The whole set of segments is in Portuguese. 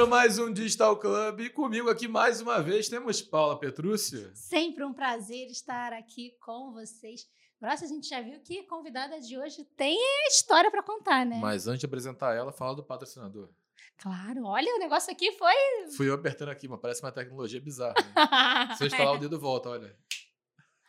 Começando mais um Digital Club e comigo aqui mais uma vez temos Paula Petrúcio. Sempre um prazer estar aqui com vocês. Nossa, a gente já viu que a convidada de hoje tem história para contar, né? Mas antes de apresentar ela, fala do patrocinador. Claro, olha, o negócio aqui foi. Fui eu apertando aqui, mas parece uma tecnologia bizarra. Né? Se eu estalar o dedo, volta, olha.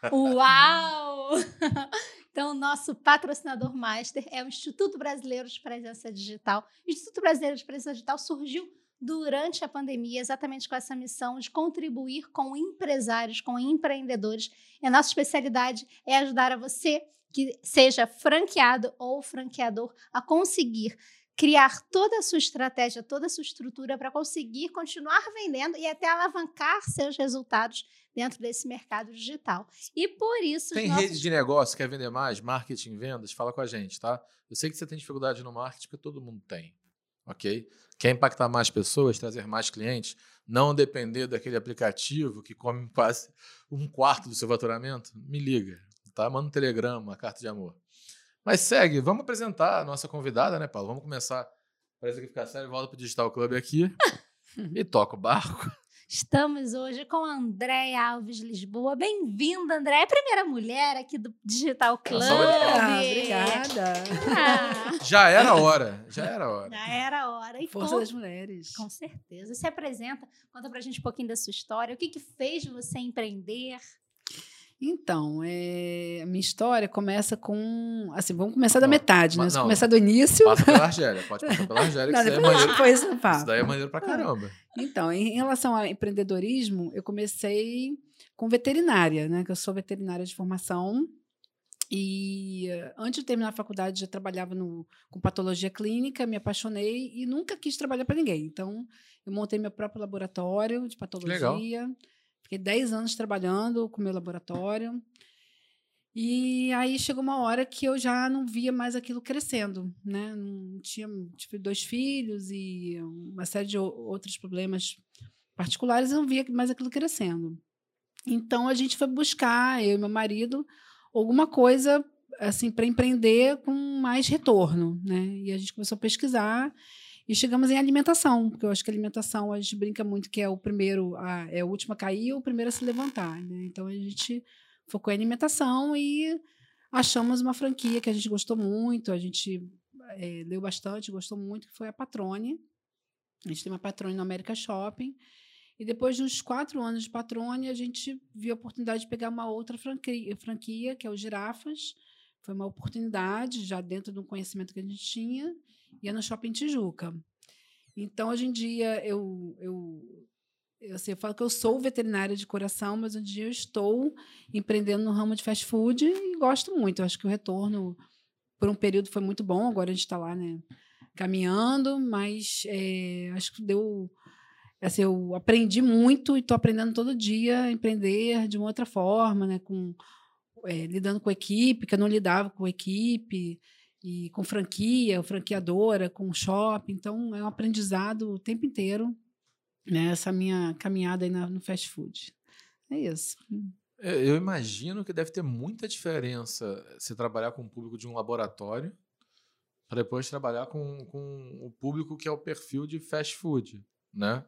Uau! Então, o nosso patrocinador master é o Instituto Brasileiro de Presença Digital. O Instituto Brasileiro de Presença Digital surgiu durante a pandemia, exatamente com essa missão de contribuir com empresários, com empreendedores. E a nossa especialidade é ajudar a você, que seja franqueado ou franqueador, a conseguir criar toda a sua estratégia, toda a sua estrutura para conseguir continuar vendendo e até alavancar seus resultados dentro desse mercado digital. E por isso. Tem nossos... rede de negócio, quer vender mais, marketing, vendas? Fala com a gente, tá? Eu sei que você tem dificuldade no marketing, porque todo mundo tem. Ok? Quer impactar mais pessoas, trazer mais clientes, não depender daquele aplicativo que come quase um quarto do seu faturamento? Me liga, tá? Manda um telegrama, uma carta de amor. Mas segue, vamos apresentar a nossa convidada, né, Paulo? Vamos começar. Parece que ficar sério, volta para o Digital Club aqui e toca o barco. Estamos hoje com a Andréia Alves Lisboa. Bem-vinda, Andréia. É a primeira mulher aqui do Digital Club. Ah, obrigada. Ah. Já era a hora. Já era a hora. Já era a hora. E Força das mulheres. Com certeza. Se apresenta, conta pra gente um pouquinho da sua história. O que, que fez você empreender? Então, é, a minha história começa com. Assim, vamos começar da metade, né? Vamos começar do início. Passa pela Argélia, pode passar pela Argélia, que isso, é maneiro, isso, isso daí é maneiro pra caramba. Então, em relação ao empreendedorismo, eu comecei com veterinária, né? Que eu sou veterinária de formação. E antes de terminar a faculdade, já trabalhava no, com patologia clínica, me apaixonei e nunca quis trabalhar para ninguém. Então, eu montei meu próprio laboratório de patologia. Legal Fiquei 10 anos trabalhando com meu laboratório. E aí chegou uma hora que eu já não via mais aquilo crescendo, né? Não tinha tive dois filhos e uma série de outros problemas particulares, eu não via mais aquilo crescendo. Então a gente foi buscar, eu e meu marido, alguma coisa assim para empreender com mais retorno, né? E a gente começou a pesquisar e chegamos em alimentação, porque eu acho que alimentação a gente brinca muito que é o primeiro, a, é o último a cair ou o primeiro a se levantar. Né? Então a gente focou em alimentação e achamos uma franquia que a gente gostou muito, a gente é, leu bastante, gostou muito, que foi a Patrone. A gente tem uma Patrone no América Shopping. E depois de uns quatro anos de Patrone, a gente viu a oportunidade de pegar uma outra franquia, franquia que é o Girafas. Foi uma oportunidade, já dentro do conhecimento que a gente tinha ia no shopping Tijuca. Então, hoje em dia, eu, eu, eu, assim, eu falo que eu sou veterinária de coração, mas hoje em dia eu estou empreendendo no ramo de fast food e gosto muito. Eu acho que o retorno, por um período, foi muito bom. Agora a gente está lá, né, caminhando, mas é, acho que deu. Assim, eu aprendi muito e estou aprendendo todo dia a empreender de uma outra forma, né, com, é, lidando com equipe, que eu não lidava com equipe e com franquia, franqueadora, com shopping. Então, é um aprendizado o tempo inteiro, né? Essa minha caminhada aí no fast food. É isso. É, eu imagino que deve ter muita diferença se trabalhar com o público de um laboratório para depois trabalhar com, com o público que é o perfil de fast food, né?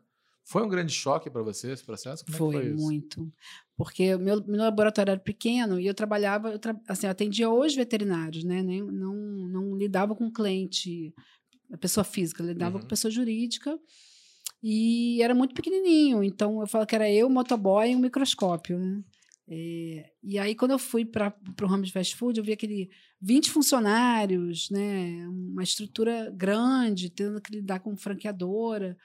Foi um grande choque para você esse processo? Como foi, é foi muito. Porque meu, meu laboratório era pequeno e eu trabalhava, eu tra assim, eu atendia os veterinários, né? Nem, não, não lidava com cliente, a pessoa física, lidava uhum. com pessoa jurídica. E era muito pequenininho, então eu falo que era eu, motoboy e um microscópio, né? É, e aí, quando eu fui para o ramo de fast food, eu vi aquele 20 funcionários, né, uma estrutura grande, tendo que lidar com franqueadora.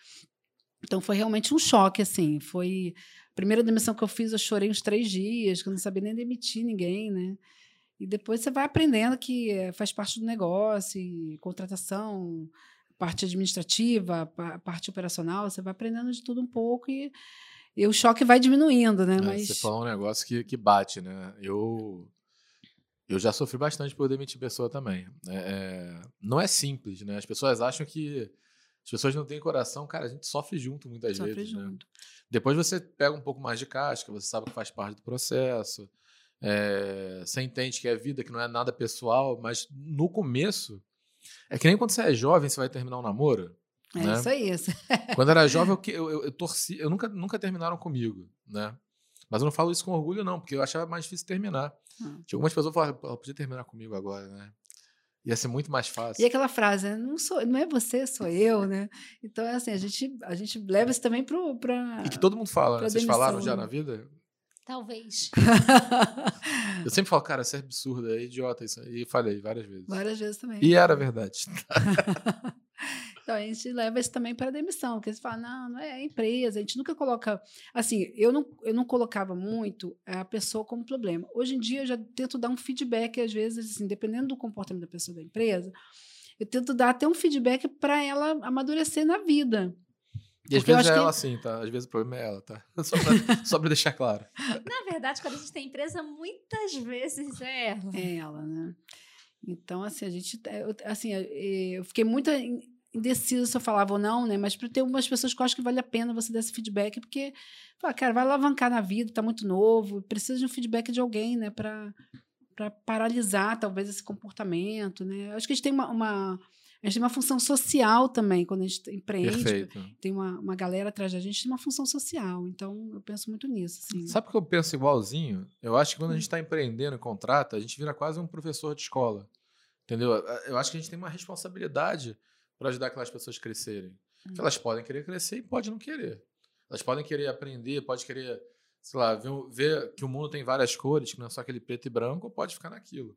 Então foi realmente um choque, assim. Foi a primeira demissão que eu fiz, eu chorei uns três dias, que eu não sabia nem demitir ninguém, né? E depois você vai aprendendo que eh, faz parte do negócio, contratação, parte administrativa, parte operacional, você vai aprendendo de tudo um pouco e, e o choque vai diminuindo, né? É, Mas... Você falou um negócio que, que bate, né? Eu, eu já sofri bastante por demitir pessoa também. É, é não é simples, né? As pessoas acham que as pessoas não têm coração, cara, a gente sofre junto muitas sofre vezes. Né? Junto. Né? Depois você pega um pouco mais de casca, você sabe que faz parte do processo. É, você entende que é vida, que não é nada pessoal, mas no começo. É que nem quando você é jovem, você vai terminar um namoro. É né? isso aí. isso. Quando eu era jovem, eu, eu, eu, torci. Eu nunca, nunca terminaram comigo, né? Mas eu não falo isso com orgulho, não, porque eu achava mais difícil terminar. Hum. Tinha algumas pessoas que falavam, "Pô, podia terminar comigo agora, né? Ia ser muito mais fácil. E aquela frase, né, não, sou, não é você, sou eu, né? Então, é assim, a gente, a gente leva isso também para. E que todo mundo fala, né? Vocês demissão, falaram já né? na vida? Talvez. Eu sempre falo, cara, isso é absurdo, é idiota isso. E falei várias vezes. Várias vezes também. E era verdade. Então a gente leva isso também para demissão, porque você fala, não, não é a empresa, a gente nunca coloca. Assim, eu não, eu não colocava muito a pessoa como problema. Hoje em dia eu já tento dar um feedback, às vezes, assim, dependendo do comportamento da pessoa da empresa, eu tento dar até um feedback para ela amadurecer na vida. E às Porque vezes é que- ela assim, tá? Às vezes o problema é ela, tá? Só pra, só pra deixar claro. Na verdade, quando a gente tem empresa, muitas vezes é ela. É ela, né? Então, assim, a gente. eu- Assim, eu fiquei muito in- indecisa se eu falava ou não, né? Mas para ter umas pessoas que eu acho que vale a pena você dar esse feedback, porque, fala, cara, vai alavancar na vida, tá muito novo, precisa de um feedback de alguém, né? Para para paralisar talvez esse comportamento, né? Eu acho que a gente tem uma, uma a gente tem uma função social também quando a gente empreende, Perfeito. tem uma, uma galera atrás da gente, tem uma função social. Então eu penso muito nisso, assim. Sabe o que eu penso igualzinho? Eu acho que quando a gente está empreendendo e contrata, a gente vira quase um professor de escola. Entendeu? Eu acho que a gente tem uma responsabilidade para ajudar aquelas pessoas a crescerem. Porque elas podem querer crescer e podem não querer. Elas podem querer aprender, pode querer, sei lá, ver, ver que o mundo tem várias cores, que não é só aquele preto e branco, pode ficar naquilo.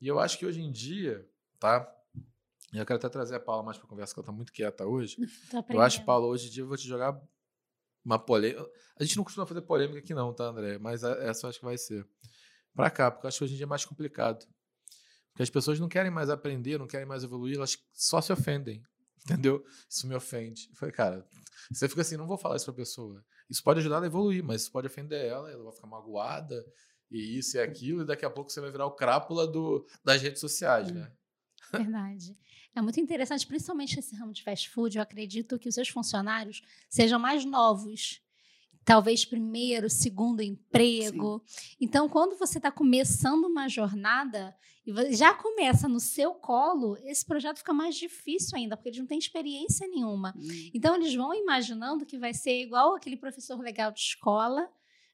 E eu acho que hoje em dia, tá? Eu quero até trazer a Paula mais para conversa, que ela está muito quieta hoje. Eu acho. Paulo, hoje em dia eu vou te jogar uma polêmica. A gente não costuma fazer polêmica aqui, não, tá, André? Mas a- essa eu acho que vai ser. Pra cá, porque eu acho que hoje em dia é mais complicado. Porque as pessoas não querem mais aprender, não querem mais evoluir, elas só se ofendem. Entendeu? Isso me ofende. Falei, cara, você fica assim, não vou falar isso pra pessoa. Isso pode ajudar ela a evoluir, mas isso pode ofender ela, ela vai ficar magoada, e isso e aquilo, e daqui a pouco você vai virar o crápula do, das redes sociais, né? Verdade. É muito interessante, principalmente nesse ramo de fast food. Eu acredito que os seus funcionários sejam mais novos. Talvez primeiro, segundo emprego. Então, quando você está começando uma jornada e já começa no seu colo, esse projeto fica mais difícil ainda, porque eles não têm experiência nenhuma. Hum. Então, eles vão imaginando que vai ser igual aquele professor legal de escola,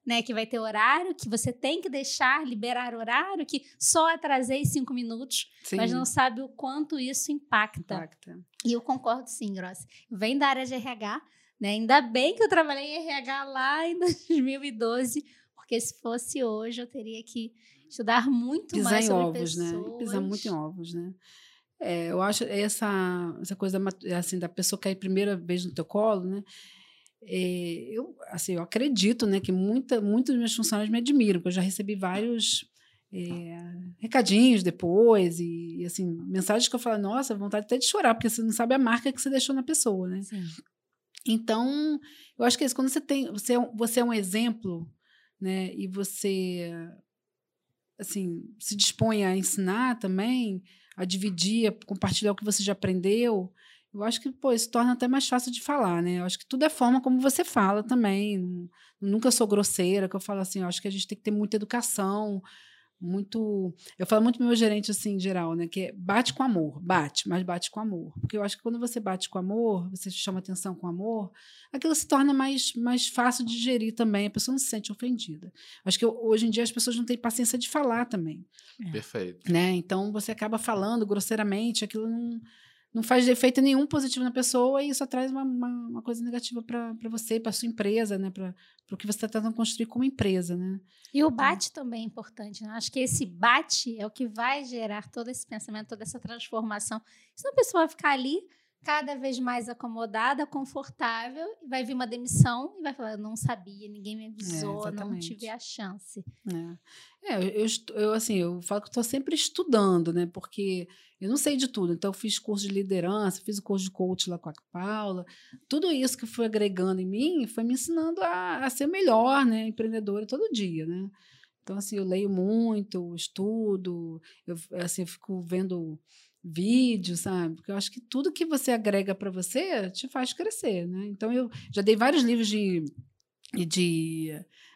né? Que vai ter horário, que você tem que deixar, liberar horário, que só atrasei cinco minutos Sim, mas não sabe o quanto isso impacta. impacta. E eu concordo sim, Grossi. Vem da área de RH, né? Ainda bem que eu trabalhei em RH lá em 2012, porque se fosse hoje eu teria que estudar muito pisar mais em sobre ovos, né? pessoas. E Pisar muito em ovos, né? É, eu acho essa, essa coisa assim da pessoa cair primeira vez no teu colo, né? É, eu, assim, eu acredito, né, que muita, muitos dos meus funcionários me admiram, porque eu já recebi vários é, recadinhos depois e, e, assim mensagens que eu falo, nossa, vontade até de chorar, porque você não sabe a marca que você deixou na pessoa, né? Sim. Então, eu acho que é isso. Quando você tem, você é você é um exemplo, né? E você, assim, se dispõe a ensinar também, a dividir, a compartilhar o que você já aprendeu. Eu acho que, pô, isso torna até mais fácil de falar, né? Eu acho que tudo é forma como você fala também. Nunca sou grosseira, que eu falo assim, eu acho que a gente tem que ter muita educação, muito. Eu falo muito pro meu gerente, assim, em geral, né? Que é bate com amor, bate, mas bate com amor. Porque eu acho que quando você bate com amor, você chama atenção com amor, aquilo se torna mais, mais fácil de digerir também, a pessoa não se sente ofendida. Acho que hoje em dia as pessoas não têm paciência de falar também, Perfeito. né? Então você acaba falando grosseiramente, aquilo não, não faz efeito nenhum positivo na pessoa e só traz uma, uma, uma coisa negativa para você, para sua empresa, né? Para o que você está tentando construir como empresa, né? E o bate também é importante, né? Acho que esse bate é o que vai gerar todo esse pensamento, toda essa transformação. Senão a pessoa vai ficar ali cada vez mais acomodada, confortável, e vai vir uma demissão e vai falar, não sabia, ninguém me avisou, não exatamente. tive a chance. É, é eu, eu, assim, eu falo que estou sempre estudando, né? Porque eu não sei de tudo. Então, eu fiz curso de liderança, fiz o curso de coach lá com a Paula. Tudo isso que foi agregando em mim foi me ensinando a, a ser melhor, né? Empreendedora todo dia, né? Então, assim, eu leio muito, estudo, eu, assim, eu fico vendo vídeos, sabe? Porque eu acho que tudo que você agrega para você te faz crescer, né? Então, eu já dei vários livros de, de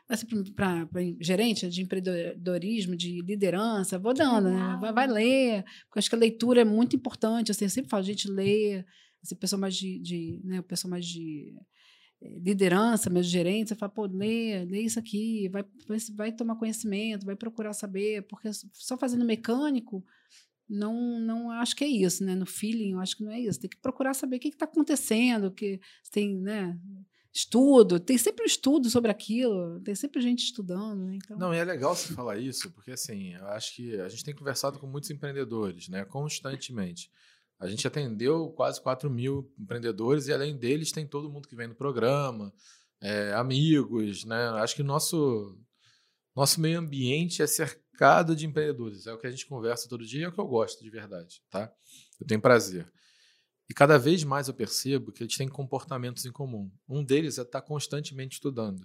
assim, para gerente de empreendedorismo, de liderança, vou dando, né? Vai, vai ler, porque eu acho que a leitura é muito importante. Assim, eu sempre falo, gente, lê, Assim, pessoa mais de, de né, pessoa mais de eh, liderança, meus gerentes, você fala, pô, lê, lê isso aqui, vai, vai tomar conhecimento, vai procurar saber, porque só fazendo mecânico, não, não acho que é isso, né? No feeling, eu acho que não é isso. Tem que procurar saber o que está acontecendo, que tem, né? Estudo, tem sempre um estudo sobre aquilo, tem sempre gente estudando. Né? Então... Não, e é legal você falar isso, porque assim, eu acho que a gente tem conversado com muitos empreendedores, né? Constantemente. A gente atendeu quase 4 mil empreendedores e além deles tem todo mundo que vem no programa, é, amigos, né? Acho que o nosso, nosso meio ambiente é cercado de empreendedores. É o que a gente conversa todo dia, é o que eu gosto de verdade, tá? Eu tenho prazer. E cada vez mais eu percebo que eles têm comportamentos em comum. Um deles é estar constantemente estudando.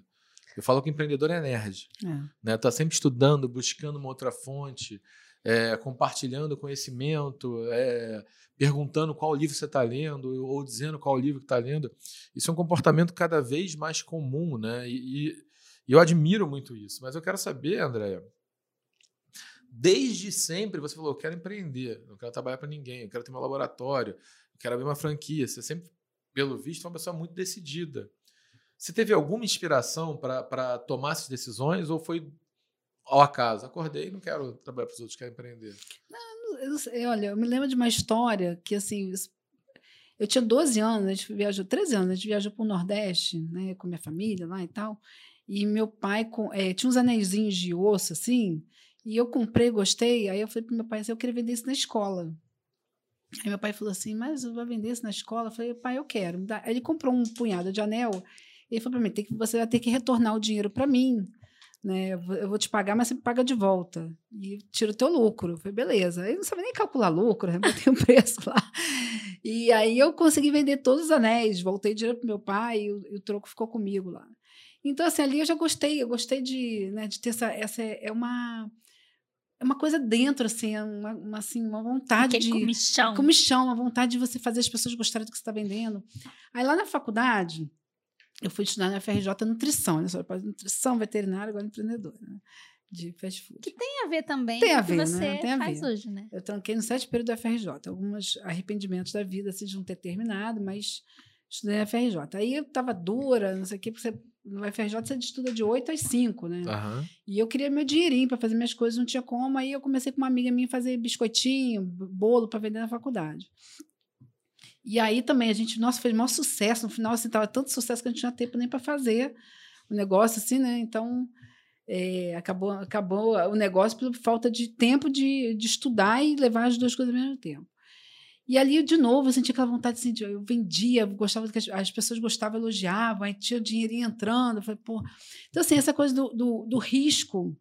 Eu falo que empreendedor é nerd. É. Né? Tá sempre estudando, buscando uma outra fonte, é, compartilhando conhecimento, é, perguntando qual livro você está lendo ou dizendo qual livro que está lendo. Isso é um comportamento cada vez mais comum, né? E, e, eu admiro muito isso. Mas eu quero saber, Andréia, desde sempre você falou, eu quero empreender, não quero trabalhar para ninguém, eu quero ter meu laboratório, eu quero abrir uma franquia. Você sempre, pelo visto, é uma pessoa muito decidida. Você teve alguma inspiração para tomar essas decisões ou foi ao acaso? Acordei não quero trabalhar para os outros, quero empreender. Não, eu, eu, olha, eu me lembro de uma história que, assim, eu tinha 12 anos, a gente viajou, 13 anos, a gente viajou para o Nordeste, né, com minha família lá e tal. E meu pai com, é, tinha uns anéisinhos de osso, assim, e eu comprei, gostei. Aí eu falei para meu pai assim, eu queria vender isso na escola. Aí meu pai falou assim, mas vai vender isso na escola? Eu falei, pai, eu quero. Aí ele comprou um punhado de anel. Ele falou para mim, tem que, você vai ter que retornar o dinheiro para mim né? Eu vou te pagar, mas você me paga de volta. E tira o teu lucro. Eu falei, beleza. Eu não sabia nem calcular lucro, né? Botei um preço lá. E aí eu consegui vender todos os anéis, voltei dinheiro pro meu pai e o, e o, troco ficou comigo lá. Então, assim, ali eu já gostei, eu gostei de, né, de ter essa, essa. É uma. Uma coisa dentro, assim, é uma, uma, assim, uma vontade Aquele de. Comichão. Comichão, uma vontade de você fazer as pessoas gostarem do que você está vendendo. Aí lá na faculdade, eu fui estudar na FRJ Nutrição, né? Só nutrição, veterinária, agora empreendedora, né? De fast food. Que tem a ver também tem com o que você né? tem a faz ver. hoje, né? Eu tranquei no sete período da FRJ. Alguns arrependimentos da vida, assim, de não ter terminado, mas estudei na FRJ. Aí eu estava dura, não sei o quê, porque você, no FRJ você estuda de 8 às 5, né? Uhum. E eu queria meu dinheirinho para fazer minhas coisas, não tinha como. Aí eu comecei com uma amiga minha fazer biscoitinho, bolo para vender na faculdade. E aí também a gente, nossa, fez maior sucesso. No final, assim, tava tanto sucesso que a gente não tinha tempo nem para fazer o negócio, assim, né? Então, é, acabou, acabou o negócio por falta de tempo de, de estudar e levar as duas coisas ao mesmo tempo. E ali, de novo, eu sentia aquela vontade, assim, de, eu vendia, gostava que as, as, pessoas gostavam, elogiavam, aí tinha o dinheirinho entrando. Eu falei, pô. Então, assim, essa coisa do, do, do risco,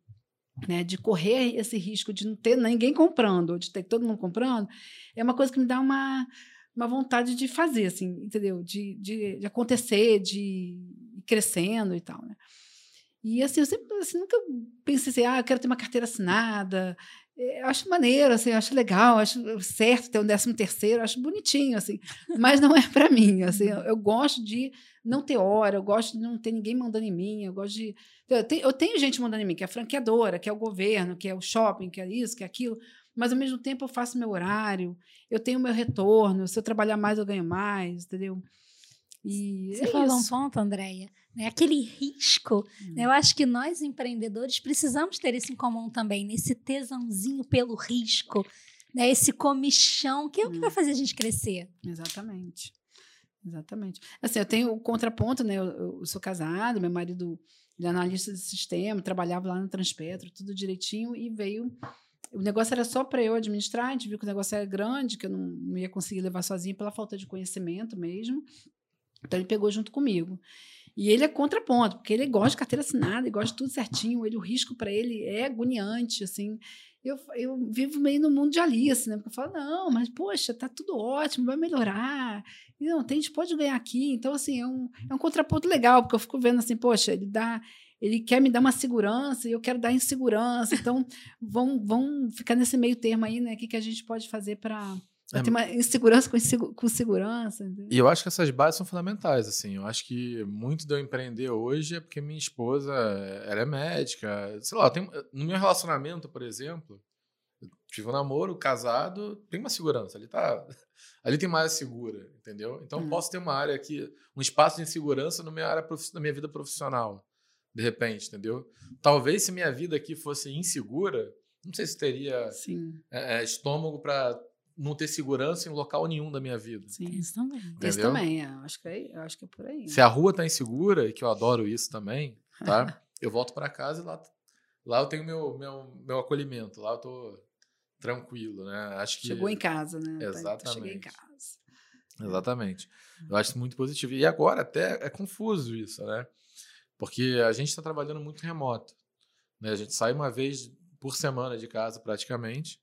né, de correr esse risco de não ter ninguém comprando, ou de ter todo mundo comprando, é uma coisa que me dá uma uma vontade de fazer, assim, entendeu? De, de, de acontecer, de ir crescendo e tal, né? E assim, eu sempre assim, nunca pensei assim, ah, eu quero ter uma carteira assinada. É, acho maneiro, assim, acho legal, acho certo ter um décimo terceiro, acho bonitinho, assim, mas não é para mim, assim, eu, gosto de não ter hora, eu gosto de não ter ninguém mandando em mim, eu gosto de... Eu tenho, eu tenho gente mandando em mim, que é franqueadora, que é o governo, que é o shopping, que é isso, que é aquilo, mas ao mesmo tempo eu faço meu horário, eu tenho meu retorno, se eu trabalhar mais eu ganho mais, entendeu? E Você é falou isso. um ponto, Andréia, né? aquele risco. Hum. Né? Eu acho que nós, empreendedores, precisamos ter isso em comum também, nesse tesãozinho pelo risco, né? esse comichão, que é o que hum. vai fazer a gente crescer. Exatamente. Exatamente. Assim, eu tenho o contraponto, né? Eu, eu sou casada, meu marido é analista de sistema, trabalhava lá no Transpetro, tudo direitinho, e veio o negócio era só para eu administrar, a gente viu que o negócio era grande, que eu não, não ia conseguir levar sozinha pela falta de conhecimento mesmo. Então ele pegou junto comigo. E ele é contraponto, porque ele gosta de carteira assinada, ele gosta de tudo certinho, ele, o risco para ele é agoniante, assim. Eu, eu vivo meio no mundo de Alice, né? Porque eu falo, não, mas poxa, tá tudo ótimo, vai melhorar. E, não, tem, a gente pode ganhar aqui. Então, assim, é um, é um contraponto legal, porque eu fico vendo assim, poxa, ele dá ele quer me dar uma segurança e eu quero dar insegurança. Então, vão, vão ficar nesse meio termo aí, né? O que, que a gente pode fazer para é, ter uma insegurança com, com segurança. Entendeu? E eu acho que essas bases são fundamentais, assim. Eu acho que muito de eu empreender hoje é porque minha esposa, ela é médica. Sei lá, tem, no meu relacionamento, por exemplo, tive um namoro, casado, tem uma segurança. Ali tá. Ali tem uma área segura, entendeu? Então Hum. posso ter uma área aqui, um espaço de insegurança na minha área na minha vida profissional. De repente, entendeu? Talvez se minha vida aqui fosse insegura, não sei se teria é, é, estômago para não ter segurança em local nenhum da minha vida. sim. Isso também. Isso Entendeu? também, é, eu acho que é, eu acho que é por aí. Se a rua tá insegura, e que eu adoro isso também, tá? eu volto para casa e lá, lá eu tenho meu, meu, meu acolhimento, lá eu tô tranquilo, né? Acho que Chegou em casa, né? Tá- tá- Cheguei em Exatamente. casa. Exatamente. Eu acho isso muito positivo. E agora até é confuso isso, né? Porque a gente está trabalhando muito remoto. Né? A gente sai uma vez por semana de casa praticamente,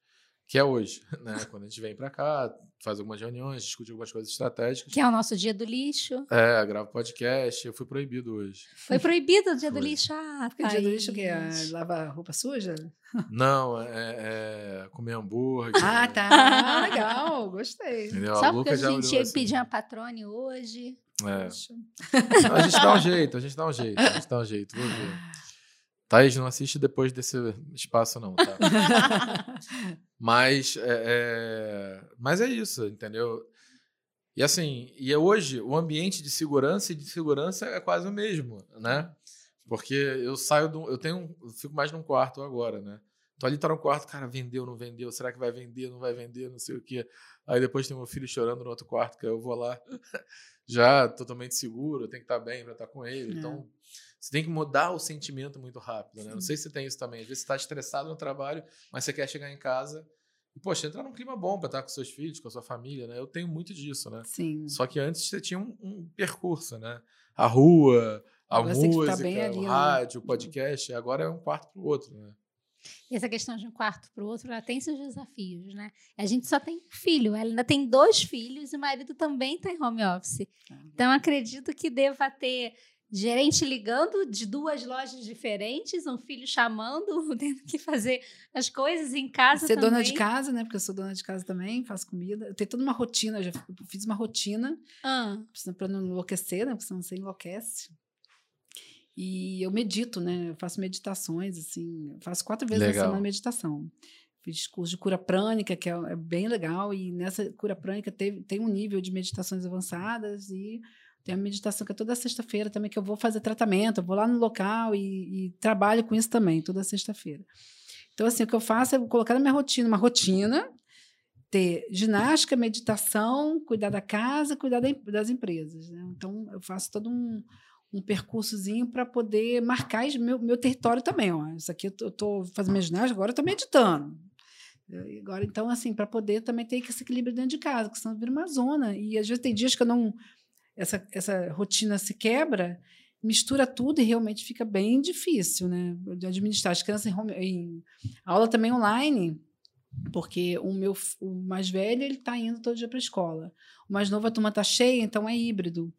que é hoje, né? Quando a gente vem para cá, faz algumas reuniões, discute algumas coisas estratégicas. Que é o nosso dia do lixo. É, gravo podcast, eu fui proibido hoje. Foi proibido o dia do Foi. lixo. Ah, Porque dia do lixo o quê? país. Ah, Lava roupa suja? Não, é, é comer hambúrguer. Ah, tá. Ah, legal, gostei. Entendeu? Só a porque a gente ia assim. pedir uma patrone hoje. É. A gente dá um jeito, a gente dá um jeito, a gente dá um jeito, vou ver. Thaís, não assiste depois desse espaço, não, tá? Mas é, mas é isso, entendeu? E assim, e é hoje o ambiente de segurança e de segurança é quase o mesmo, né? Porque eu saio do. Eu tenho. Eu fico mais num quarto agora, né? Então ali tá no quarto, cara, vendeu, não vendeu? Será que vai vender, não vai vender, não sei o quê. Aí depois tem meu filho chorando no outro quarto, que eu vou lá já totalmente seguro, tenho que estar bem para estar com ele. É. Então, você tem que mudar o sentimento muito rápido, né? Não sei se você tem isso também. Às vezes você está estressado no trabalho, mas você quer chegar em casa e, poxa, entrar num clima bom para estar com seus filhos, com a sua família, né? Eu tenho muito disso, né? Sim. Só que antes você tinha um, um percurso, né? A rua, a Agora música, bem ali, o né? rádio, o podcast. Agora é um quarto pro outro, né? E essa questão de um quarto para o outro, ela tem seus desafios, né? A gente só tem um filho, ela ainda tem dois filhos e o marido também está em home office. Então, acredito que deva ter gerente ligando de duas lojas diferentes, um filho chamando, tendo que fazer as coisas em casa Ser também. dona de casa, né? Porque eu sou dona de casa também, faço comida. Eu tenho toda uma rotina, eu já fiz uma rotina Ah, para não enlouquecer, né? Porque senão você enlouquece. E eu medito, né? Eu faço meditações, assim. faço quatro vezes Legal. na semana meditação. Fiz curso de cura prânica, que é, é bem legal. E nessa cura prânica teve, tem um nível de meditações avançadas e tem a meditação que é toda sexta-feira também, que eu vou fazer tratamento, eu vou lá no local e, e trabalho com isso também, toda sexta-feira. Então, assim, o que eu faço é colocar na minha rotina, uma rotina, ter ginástica, meditação, cuidar da casa, cuidar das empresas. né? Então, eu faço todo um, um percursozinho para poder marcar meu, meu território também. Ó. Isso aqui eu estou fazendo minha ginástica, agora eu estou meditando. Agora, então, assim, para poder também ter esse equilíbrio dentro de casa, porque senão vira uma zona. E às vezes tem dias que eu não. Essa, essa rotina se quebra, mistura tudo e realmente fica bem difícil, né? De administrar as crianças em, home, em aula também online, porque o meu o mais velho ele está indo todo dia para a escola. O mais novo a turma está cheia, então é híbrido.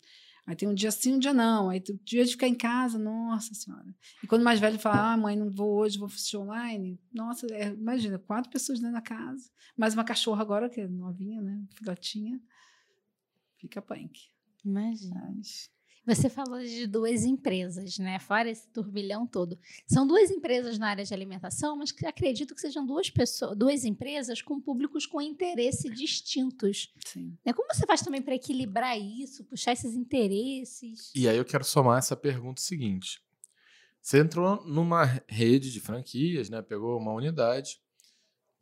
Aí tem um dia sim, um dia não. Aí tem o dia de ficar em casa, nossa senhora. E quando o mais velho fala, ah, mãe, não vou hoje, vou assistir online. Nossa, é, imagina, quatro pessoas dentro da casa. Mais uma cachorra agora, que é novinha, né? Filhotinha. Fica punk. Imagina. Mas... Você falou de duas empresas, né? Fora esse turbilhão todo. São duas empresas na área de alimentação, mas que acredito que sejam duas pessoas, duas empresas com públicos com interesse distintos. Sim. Né? Como você faz também para equilibrar isso, puxar esses interesses? E aí eu quero somar essa pergunta seguinte. Você entrou numa rede de franquias, né? Pegou uma unidade.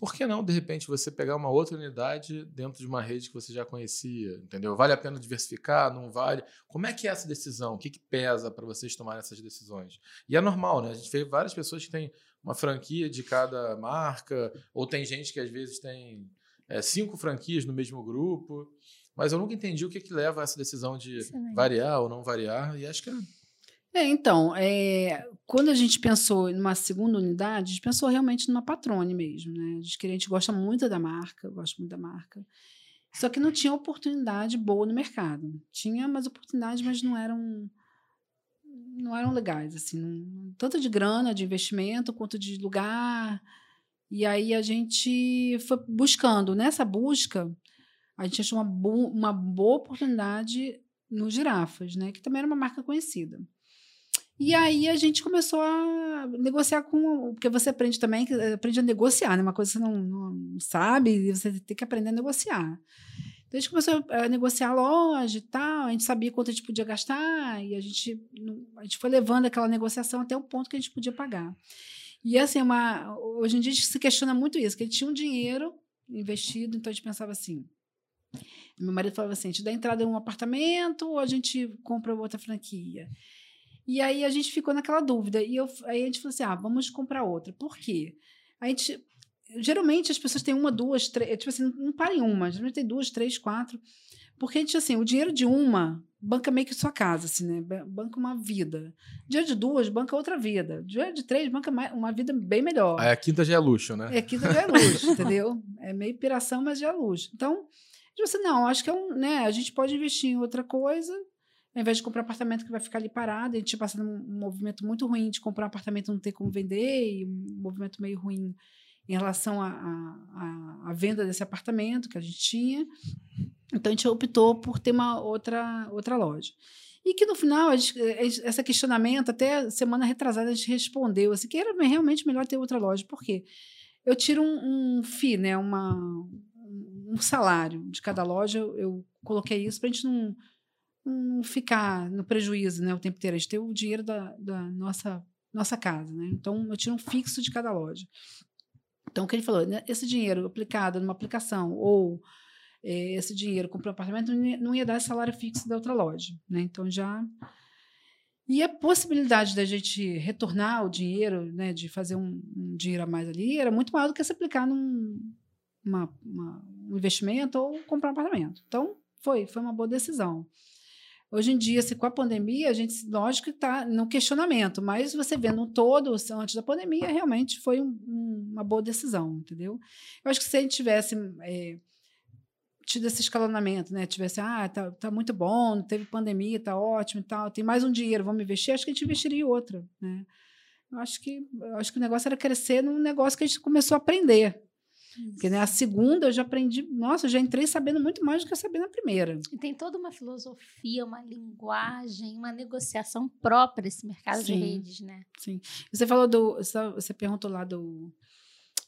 Por que não, de repente, você pegar uma outra unidade dentro de uma rede que você já conhecia? Entendeu? Vale a pena diversificar? Não vale? Como é que é essa decisão? O que, que pesa para vocês tomarem essas decisões? E é normal, né? A gente vê várias pessoas que têm uma franquia de cada marca, ou tem gente que às vezes tem é, cinco franquias no mesmo grupo. Mas eu nunca entendi o que, que leva a essa decisão de Excelente. variar ou não variar. E acho que é É, então, é, quando a gente pensou em uma segunda unidade, a gente pensou realmente numa patrone mesmo, né? A gente, a gente gosta muito da marca, eu gosto muito da marca. Só que não tinha oportunidade boa no mercado. Tinha umas oportunidades, mas não eram não eram legais, assim, tanto de grana, de investimento, quanto de lugar. E aí a gente foi buscando. Nessa busca, a gente achou uma, bo- uma boa oportunidade no Girafas, né? Que também era uma marca conhecida. E aí a gente começou a negociar com. Porque você aprende também, aprende a negociar, né? Uma coisa que você não, não sabe, você tem que aprender a negociar. Então a gente começou a negociar a loja e tal, a gente sabia quanto a gente podia gastar, e a gente, a gente foi levando aquela negociação até o ponto que a gente podia pagar. E assim, uma, hoje em dia a gente se questiona muito isso, que a gente tinha um dinheiro investido, então a gente pensava assim. Meu marido falava assim: a gente dá entrada em um apartamento ou a gente compra outra franquia? E aí a gente ficou naquela dúvida. E eu, aí a gente falou assim: ah, vamos comprar outra. Por quê? A gente. Geralmente as pessoas têm uma, duas, três. Tipo assim, não para em uma. Geralmente tem duas, três, quatro. Porque a gente, assim, o dinheiro de uma banca meio que sua casa, assim, né? Banca uma vida. Dinheiro de duas, banca outra vida. Dinheiro de três, banca uma vida bem melhor. Aí a quinta já é luxo, né? É, a quinta já é luxo, entendeu? É meio piração, mas já é luxo. Então, tipo assim, não, acho que é um, né? A gente pode investir em outra coisa ao invés de comprar um apartamento que vai ficar ali parado, a gente passa num um movimento muito ruim de comprar um apartamento e não ter como vender, e um movimento meio ruim em relação à venda desse apartamento que a gente tinha. Então a gente optou por ter uma outra, outra loja. E que no final, gente, esse questionamento, até semana retrasada, a gente respondeu assim, que era realmente melhor ter outra loja. Por quê? Eu tiro um, um FII, né, uma, um salário de cada loja, eu, eu coloquei isso para a gente não não ficar no prejuízo né, o tempo inteiro, a gente ter o dinheiro da, da nossa, nossa casa. Né? Então, eu tiro um fixo de cada loja. Então, o que ele falou, né, esse dinheiro aplicado numa aplicação ou é, esse dinheiro comprou um apartamento não ia, não ia dar esse salário fixo da outra loja. Né? Então, já... E a possibilidade da gente retornar o dinheiro, né, de fazer um, um dinheiro a mais ali, era muito maior do que se aplicar num uma, uma, um investimento ou comprar um apartamento. Então, foi, foi uma boa decisão. Hoje em dia, se com a pandemia, a gente, lógico está no questionamento, mas você vendo todo, antes da pandemia, realmente foi um, um, uma boa decisão, entendeu? Eu acho que se a gente tivesse é, tido esse escalonamento, né? Tivesse, ah, tá, tá muito bom, teve pandemia, tá ótimo e tal, tem mais um dinheiro, vamos investir, acho que a gente investiria em outra, né? Eu acho que, eu acho que o negócio era crescer num negócio que a gente começou a aprender, porque né, a segunda eu já aprendi, nossa, eu já entrei sabendo muito mais do que eu sabia na primeira. E tem toda uma filosofia, uma linguagem, uma negociação própria esse mercado Sim. de redes, né? Sim. Você falou do. Você perguntou lá do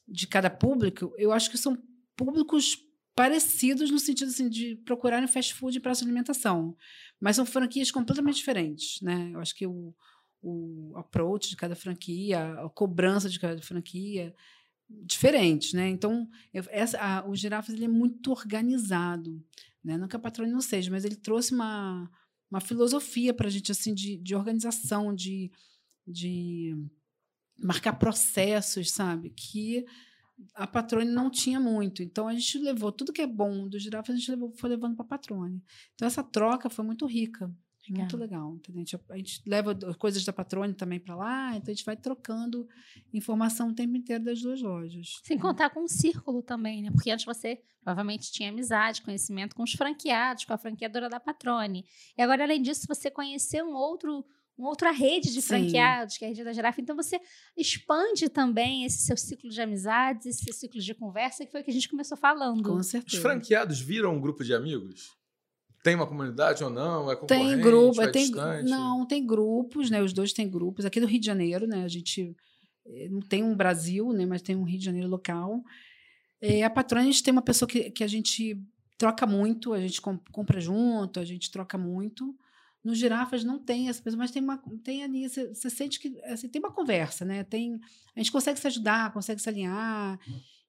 de cada público, eu acho que são públicos parecidos no sentido assim, de procurarem fast food para sua alimentação, mas são franquias completamente diferentes, né? Eu acho que o, o approach de cada franquia, a cobrança de cada franquia diferentes, né? Então, eu, essa, a, o Girafas ele é muito organizado, né? Não que a patrônia não seja, mas ele trouxe uma, uma filosofia para a gente, assim, de, de organização, de, de marcar processos, sabe? Que a Patrone não tinha muito. Então, a gente levou tudo que é bom do Girafas, a gente levou, foi levando para a Patrone. Então, essa troca foi muito rica. Legal. Muito legal. A gente, a, gente, leva coisas da Patrone também para lá, então a gente vai trocando informação o tempo inteiro das duas lojas. Sem contar com o círculo também, né? Porque antes você provavelmente tinha amizade, conhecimento com os franqueados, com a franqueadora da Patrone. E agora, além disso, você conheceu um outro uma outra rede de franqueados, Sim. que é a rede da Girafa. Então você expande também esse seu ciclo de amizades, esse seu ciclo de conversa, que foi o que a gente começou falando. Com certeza. Os franqueados viram um grupo de amigos? Tem uma comunidade ou não? É tem grupo, é, tem, distante? não, tem grupos, né? Os dois têm grupos. Aqui do Rio de Janeiro, né? A gente eh, não tem um Brasil, né? Mas tem um Rio de Janeiro local. É, a patrona, a gente tem uma pessoa que, que a gente troca muito, a gente compra junto, a gente troca muito. No girafas não tem essa pessoa, mas tem uma tem ali você, você sente que assim, tem uma conversa, né? Tem a gente consegue se ajudar, consegue se alinhar.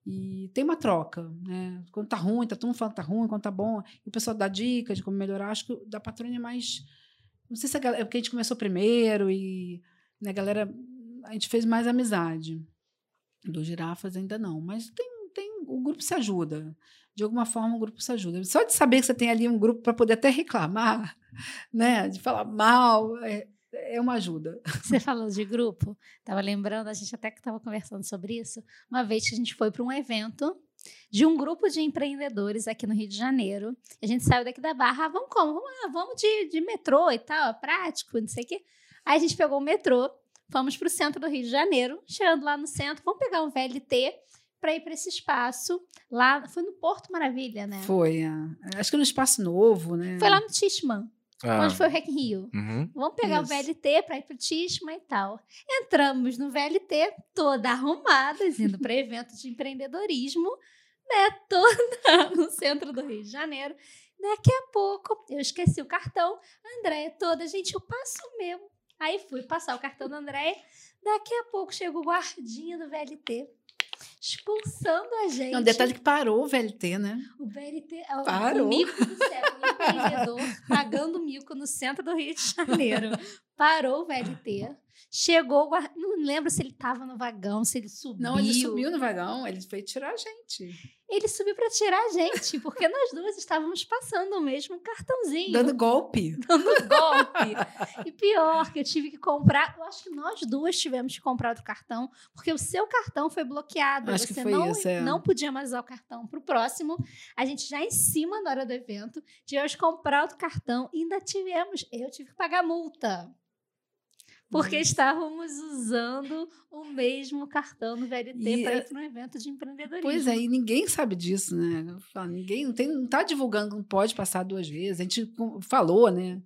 E tem uma troca, né? Quando tá ruim, tá todo mundo falando que tá ruim, quando tá bom, e o pessoal dá dicas de como melhorar. Acho que da patrônia é mais. Não sei se é, é porque a gente começou primeiro e né, a galera. A gente fez mais amizade. Do girafas ainda não, mas tem, tem o grupo se ajuda. De alguma forma o grupo se ajuda. Só de saber que você tem ali um grupo para poder até reclamar, né? De falar mal, é, é uma ajuda. Você falou de grupo, estava lembrando, a gente até que estava conversando sobre isso, uma vez que a gente foi para um evento de um grupo de empreendedores aqui no Rio de Janeiro. A gente saiu daqui da Barra, ah, vamos como? Vamos, lá, vamos de, de metrô e tal, é prático, não sei o quê. Aí a gente pegou o metrô, fomos para o centro do Rio de Janeiro, chegando lá no centro, vamos pegar um VLT para ir para esse espaço lá, foi no Porto Maravilha, né? Foi, é. acho que no Espaço Novo, né? Foi lá no Tishman. Ah, onde foi o in Rio. uhum. Vamos pegar Isso. o VLT para ir pro Tisma e tal. Entramos no VLT, toda arrumadas, indo para evento de empreendedorismo, né? Toda no centro do Rio de Janeiro. Daqui a pouco, eu esqueci o cartão. A Andréia toda, gente, eu passo o meu. Aí fui passar o cartão da Andréia. Daqui a pouco chega o guardinha do VLT, expulsando a gente. É um detalhe que parou o VLT, né? O VLT é o, Parou. o mico do século, o empreendedor pagando mico no centro do Rio de Janeiro. Parou o VLT, chegou, não lembro se ele estava no vagão, se ele subiu. Não, ele subiu no vagão, ele foi tirar a gente. Ele subiu para tirar a gente, porque nós duas estávamos passando o mesmo cartãozinho, Dando golpe. dando golpe. E pior, que eu tive que comprar, eu acho que nós duas tivemos que comprar outro cartão, porque o seu cartão foi bloqueado. Acho que Você foi não, isso, é. não podia mais usar o cartão para o próximo. A gente já em cima na hora do evento, tivemos que comprar outro cartão e ainda tivemos, eu tive que pagar multa. Porque estávamos usando o mesmo cartão no VLT para é- ir para um evento de empreendedorismo. Pois é, e ninguém sabe disso, né? Falo, Ninguém não, tem, não tá divulgando não pode passar duas vezes. A gente falou, né?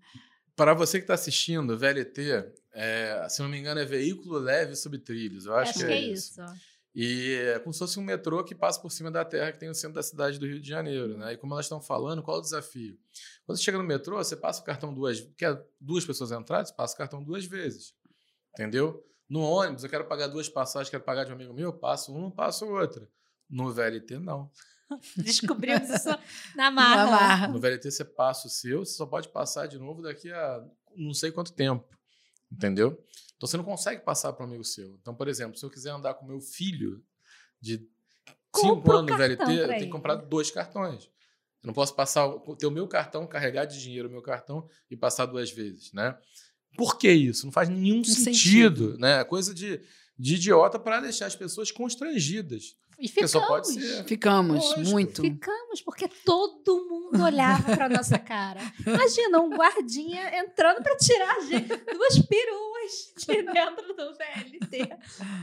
Para você que está assistindo, VLT, é, se não me engano, é veículo leve sobre trilhos. Eu acho, Acho que, que é, é isso. isso. E é como se fosse um metrô que passa por cima da terra que tem no centro da cidade do Rio de Janeiro. Né? E como elas estão falando, qual é o desafio? Quando você chega no metrô, você passa o cartão duas quer duas pessoas entrarem, você passa o cartão duas vezes. Entendeu? No ônibus, eu quero pagar duas passagens, quero pagar de um amigo meu, eu passo uma, passo outra. No VLT, não. Descobrimos isso na marra. Na marra. No VLT, você passa o seu, você só pode passar de novo daqui a não sei quanto tempo. Entendeu? Então você não consegue passar para um amigo seu. Então, por exemplo, se eu quiser andar com meu filho de cinco Compra o anos no VLT, eu tenho que comprar dois cartões. Eu não posso passar, o- ter o meu cartão, carregar de dinheiro o meu cartão e passar duas vezes, né? Por que isso? Não faz nenhum sentido, sentido. né? É Coisa de, de idiota para deixar as pessoas constrangidas. E Porque ficamos. só pode ser. Ficamos, Lógico. muito. Ficamos, porque todo mundo olhava pra nossa cara. Imagina um guardinha entrando pra tirar a gente. Duas peruas de dentro do VLT.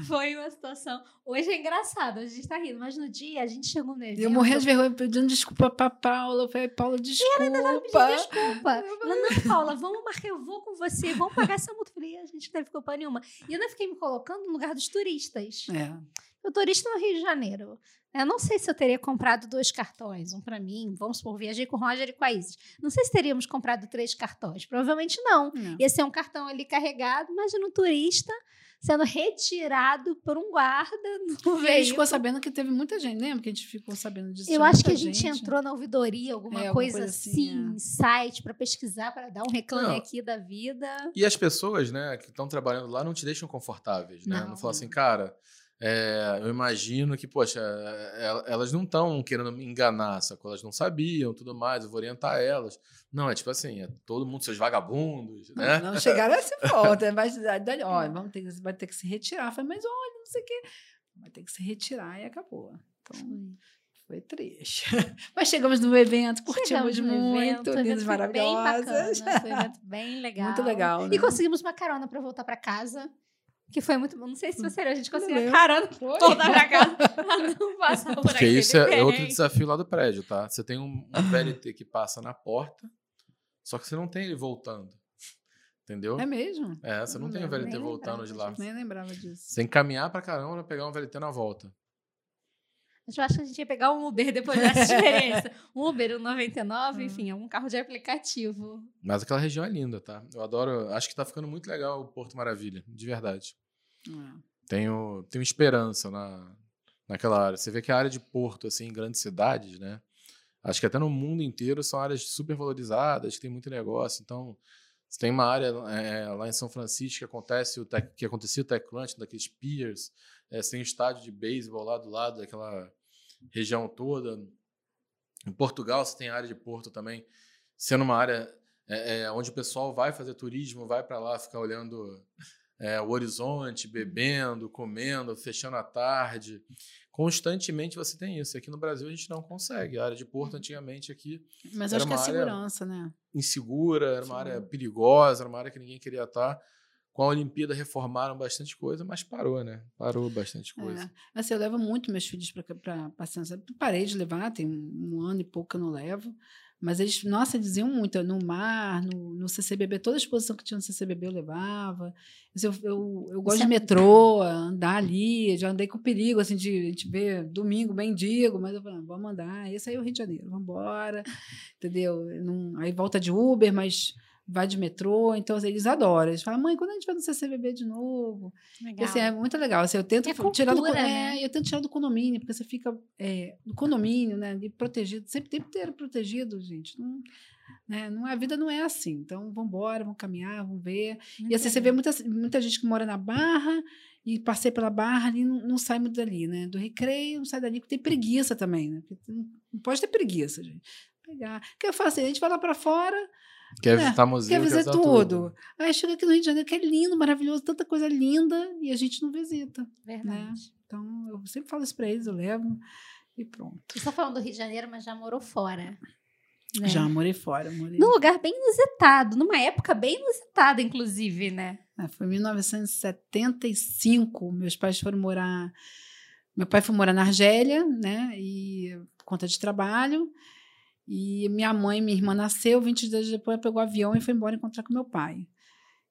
Foi uma situação. Hoje é engraçado, a gente tá rindo, mas no dia a gente chegou evento. Eu morri de vergonha pedindo desculpa pra Paula. Eu falei, Paula, desculpa. Pedi desculpa. Ela, não, Paula, vamos marcar, eu vou com você, vamos pagar essa multa. Eu falei, a gente não teve culpa nenhuma. E eu ainda fiquei me colocando no lugar dos turistas. É. Eu turista no Rio de Janeiro. Eu não sei se eu teria comprado dois cartões, um para mim, vamos supor, viajei com o Roger e com a Isis. Não sei se teríamos comprado três cartões, provavelmente não. É. Ia ser um cartão ali carregado, imagina um turista sendo retirado por um guarda no E a gente veículo. ficou sabendo que teve muita gente. Lembra que a gente ficou sabendo disso? Eu acho que a muita gente, entrou na ouvidoria, alguma, É, alguma coisa, coisa assim, assim, é. site para pesquisar, para dar um reclame Não. aqui da vida. E as pessoas, né, que estão trabalhando lá não te deixam confortáveis, né? Não, Não. falam assim, cara, é, eu imagino que, poxa, é, elas não estão querendo me enganar, sacou? Elas não sabiam, tudo mais, eu vou orientar elas. Não, é tipo assim, é todo mundo seus vagabundos, né? Não chegaram a esse ponto. Mas, daí, olha, vamos ter, que- vai ter que se retirar. Eu falei, mas olha, não sei o quê. Vai ter que se retirar e acabou. Então, foi triste. Mas chegamos no evento, curtimos Chegamos no muito, evento, lindas, foi Bem maravilhosas. bacana, foi um evento bem legal. Muito legal, né? E conseguimos uma carona para voltar para casa, que foi muito bom. Não sei se você lembra, a gente pra Foi. voltar para casa pra não passar por Porque aquele isso é, outro desafio lá do prédio, tá? Você tem um, um VLT que passa na porta, só que você não tem ele voltando. Entendeu? É mesmo? É, você não Não tem o VLT voltando de lá. Nem lembrava disso. Você tem que caminhar pra caramba pra pegar um VLT na volta. Eu acho que a gente ia pegar um Uber depois dessa experiência. Um Uber, um Ah. 99, enfim, algum carro de aplicativo. Mas aquela região é linda, tá? Eu adoro. Acho que tá ficando muito legal o Porto Maravilha, de verdade. É. Tenho, tenho esperança na, naquela área. Você vê que a área de Porto, assim, em grandes cidades, né? Acho que até no mundo inteiro são áreas super valorizadas, que tem muito negócio. Então, você tem uma área é, lá em São Francisco que acontece o tech, que acontecia o TechCrunch, daqueles piers. É, um estádio de beisebol lá do lado daquela região toda. Em Portugal, você tem a área de Porto também, sendo uma área é, é, onde o pessoal vai fazer turismo, vai para lá ficar olhando é, o horizonte, bebendo, comendo, fechando a tarde. Constantemente você tem isso. Aqui no Brasil a gente não consegue. A área de Porto, antigamente, aqui, Mas Era acho que é segurança, né? insegura, era uma área Sim. perigosa, era uma área que ninguém queria estar. Com a Olimpíada reformaram bastante coisa, mas parou, né? Parou bastante coisa. É. Assim, eu levo muito meus filhos para passear. Parei de levar, tem um, um ano e pouco que eu não levo. Mas eles, nossa, diziam muito, no mar, no, no CCBB, toda a exposição que tinha no CCBB eu levava. Eu, eu, eu gosto Isso de é metrô, andar ali, já andei com perigo, assim, de a gente ver domingo, bem digo, mas eu falei, vamos andar, esse aí é o Rio de Janeiro, vamos embora, entendeu? Não, aí volta de Uber, mas vai de metrô, então assim, eles adoram. Eles falam, mãe, quando a gente vai no CCBB de novo? Legal. Assim, é muito legal. Assim, eu tento é cultura, tirar do né? é, eu tento tirar do condomínio, porque você fica é, no condomínio, né? De protegido, sempre tem que ter protegido, gente. Não, né, não, a vida não é assim. Então, vamos embora, vamos caminhar, vamos ver. Muito e assim, você vê muita, muita gente que mora na Barra e passei pela Barra ali, não, não sai muito dali, né? Do recreio, não sai dali, porque tem preguiça também, né? Não, não pode ter preguiça, gente. Pegar. O que eu faço? A gente vai lá para fora, Quer é, visitar museu, quer visitar tudo. tudo. Aí chega aqui no Rio de Janeiro, que é lindo, maravilhoso, tanta coisa linda, e a gente não visita. Né? Verdade. Né? Então, eu sempre falo isso para eles, eu levo e pronto. Você está falando do Rio de Janeiro, mas já morou fora. Né? Já morei fora. Morei... Num lugar bem inusitado, numa época bem inusitada, inclusive, né? É, foi em 1975. Meus pais foram morar. Meu pai foi morar na Argélia, né? E por conta de trabalho. E minha mãe, minha irmã nasceu, 20 dias depois pegou o avião e foi embora encontrar com meu pai.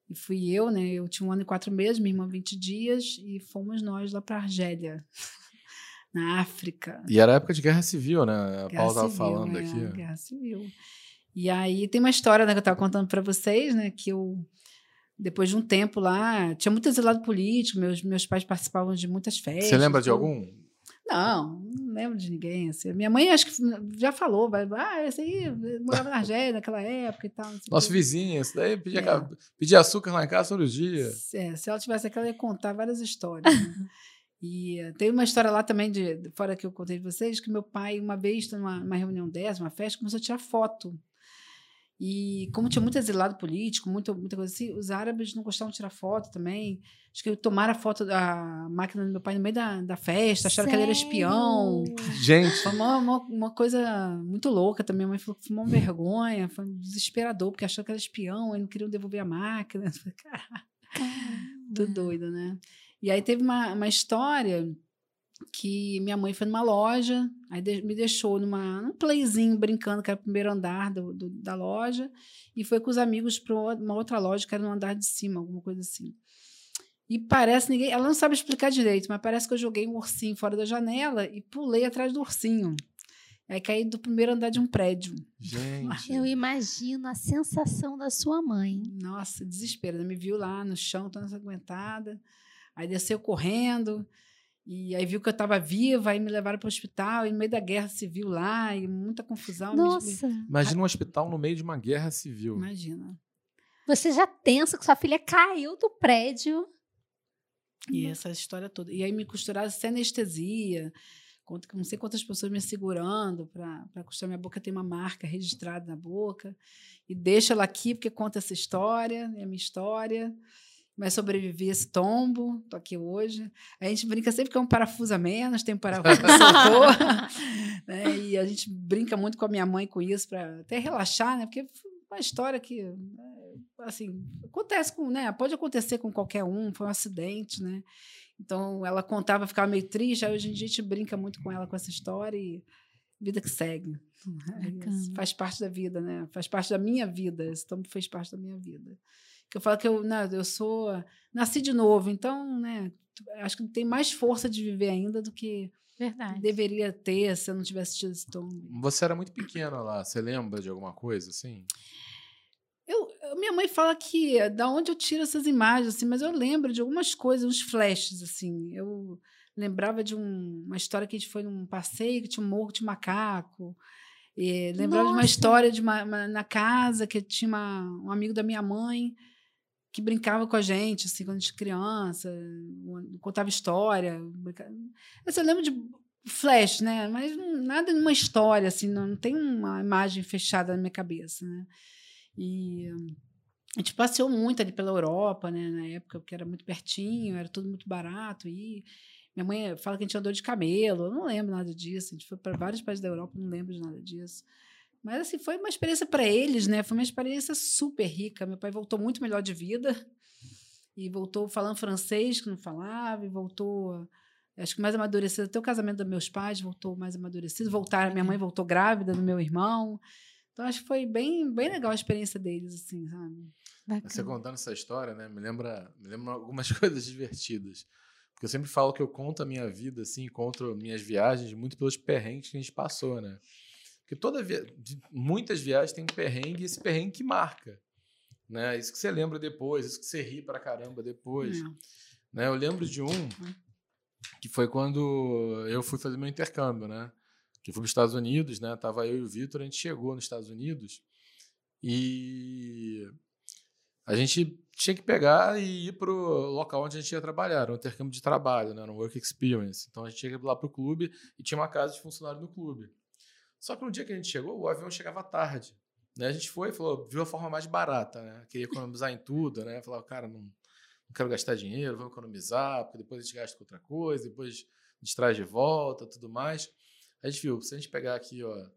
E fui eu, né? Eu tinha um ano e quatro meses, minha irmã 20 dias, e fomos nós lá para Argélia, na África. E era época de guerra civil, né? A Paula estava falando é, aqui. Guerra civil. E aí tem uma história né, que eu estava contando para vocês, né? Que eu, depois de um tempo lá, tinha muito exilado político, meus, meus pais participavam de muitas festas. Você lembra de algum? Não, não lembro de ninguém. Assim. Minha mãe acho que já falou, vai, ah, esse aí morava na Argélia naquela época e tal. Nosso que. vizinho, esse daí pedia, é. pedia açúcar lá em casa todo dia. É, se ela tivesse aqui, ela ia contar várias histórias. Né? e uh, tem uma história lá também, de, fora que eu contei de vocês, que meu pai, uma vez, numa, numa reunião dessa, uma festa, começou a tirar foto e como tinha muito exilado político, muita, muita coisa assim, os árabes não gostavam de tirar foto também. Acho que tomaram a foto da máquina do meu pai no meio da, da festa, acharam Sério? que ele era espião. Gente. Foi uma, uma, uma, coisa muito louca também. A mãe falou que foi uma vergonha, foi um desesperador, porque achou que era espião, e não queriam devolver a máquina. Caraca. Tudo doido, né? E aí teve uma, uma história que minha mãe foi numa loja, aí de, me deixou numa, num playzinho brincando, que era o primeiro andar do, do, da loja, e foi com os amigos para uma outra loja, que era no andar de cima, alguma coisa assim. E parece ninguém, ela não sabe explicar direito, mas parece que eu joguei um ursinho fora da janela e pulei atrás do ursinho. Aí caí do primeiro andar de um prédio. Gente. Eu imagino a sensação da sua mãe. Nossa, desespero. Ela me viu lá no chão, toda aguentada. Aí desceu correndo. E aí viu que eu estava viva, aí me levaram para o hospital, e no meio da guerra civil lá, e muita confusão. Nossa! Me... Imagina um hospital no meio de uma guerra civil. Imagina. Você já pensa que sua filha caiu do prédio. E essa história toda. E aí me costuraram sem anestesia, não sei quantas pessoas me segurando para costurar minha boca, tem uma marca registrada na boca. E deixa ela aqui, porque conta essa história, é a minha história mas sobrevivi esse tombo, tô aqui hoje. A gente brinca sempre que é um parafuso a menos, tem um parafuso que soltou, né? E a gente brinca muito com a minha mãe com isso para até relaxar, né? Porque é uma história que né, assim, acontece com, né, pode acontecer com qualquer um, foi um acidente, né? Então ela contava, ficava meio triste, aí hoje em dia a gente brinca muito com ela com essa história e vida que segue. É faz parte da vida, né? Faz parte da minha vida. Esse tombo fez parte da minha vida que eu falo que eu, né, eu sou nasci de novo, então, né, acho que tem mais força de viver ainda do que Verdade. deveria ter se eu não tivesse tido esse tom. Você era muito pequena lá, você lembra de alguma coisa assim? Eu, minha mãe fala que da onde eu tiro essas imagens, assim, mas eu lembro de algumas coisas, uns flashes, assim. Eu lembrava de um, uma história que a gente foi num passeio que tinha um morro de macaco. E lembrava Nossa. de uma história de uma, uma, na casa que tinha uma, um amigo da minha mãe que brincava com a gente, assim, quando a gente criança, contava história. Assim, eu lembro de flash, né? Mas nada numa história, assim, não tem uma imagem fechada na minha cabeça, né? E a gente passeou muito ali pela Europa, né? Na época, porque era muito pertinho, era tudo muito barato. E minha mãe fala que a gente andou de camelo, eu não lembro nada disso. A gente foi para vários países da Europa, não lembro de nada disso. Mas assim, foi uma experiência para eles, né? Foi uma experiência super rica. Meu pai voltou muito melhor de vida. e voltou falando francês, que não falava, e voltou. Acho que mais amadurecido. Até o casamento dos meus pais voltou mais amadurecido. Voltaram, minha mãe voltou grávida do meu irmão. Então, acho que foi bem, bem legal a experiência deles, assim, sabe? Bacana. Você contando essa história, né? Me lembra, me lembra algumas coisas divertidas. Porque eu sempre falo que eu conto a minha vida, assim, conto minhas viagens muito pelos perrengues que a gente passou, né? Porque toda via... muitas viagens tem um perrengue e esse perrengue que marca. Né? Isso que você lembra depois, isso que você ri pra caramba depois. É. Né? Eu lembro de um hum. que foi quando eu fui fazer meu intercâmbio, né? Que fui para os Estados Unidos, né? Tava eu e o Vitor, a gente chegou nos Estados Unidos e a gente tinha que pegar e ir para o local onde a gente ia trabalhar, um intercâmbio de trabalho, né? Era um work experience. Então a gente tinha que ir lá para o clube e tinha uma casa de funcionário no clube. Só que no dia que a gente chegou, o avião chegava tarde. Né? A gente foi e falou, viu a forma mais barata, né? Queria economizar em tudo, né? Falava, cara, não, não quero gastar dinheiro, vamos economizar, porque depois a gente gasta com outra coisa, depois a gente traz de volta, tudo mais. A gente viu, se a gente pegar aqui, ó,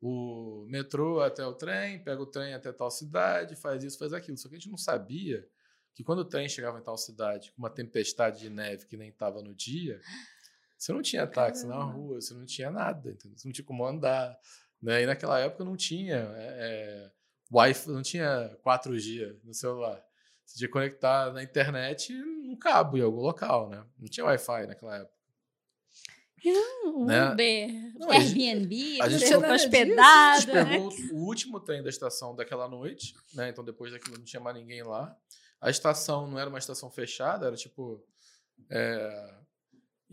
o metrô até o trem, pega o trem até tal cidade, faz isso, faz aquilo. Só que a gente não sabia que quando o trem chegava em tal cidade, com uma tempestade de neve que nem estava no dia, você não tinha táxi Caramba. na rua, você não tinha nada, entendeu? você não tinha como andar. Né? E naquela época não tinha é, é Wi-Fi, não tinha 4G no celular. Você tinha que conectar na internet num cabo em algum local, né? Não tinha Wi-Fi naquela época. Não, né? Uber, não, Airbnb, a gente, ficou hospedado. A gente pegou né? o último trem da estação daquela noite, né? Então depois daquilo não tinha mais ninguém lá. A estação não era uma estação fechada, era tipo. É,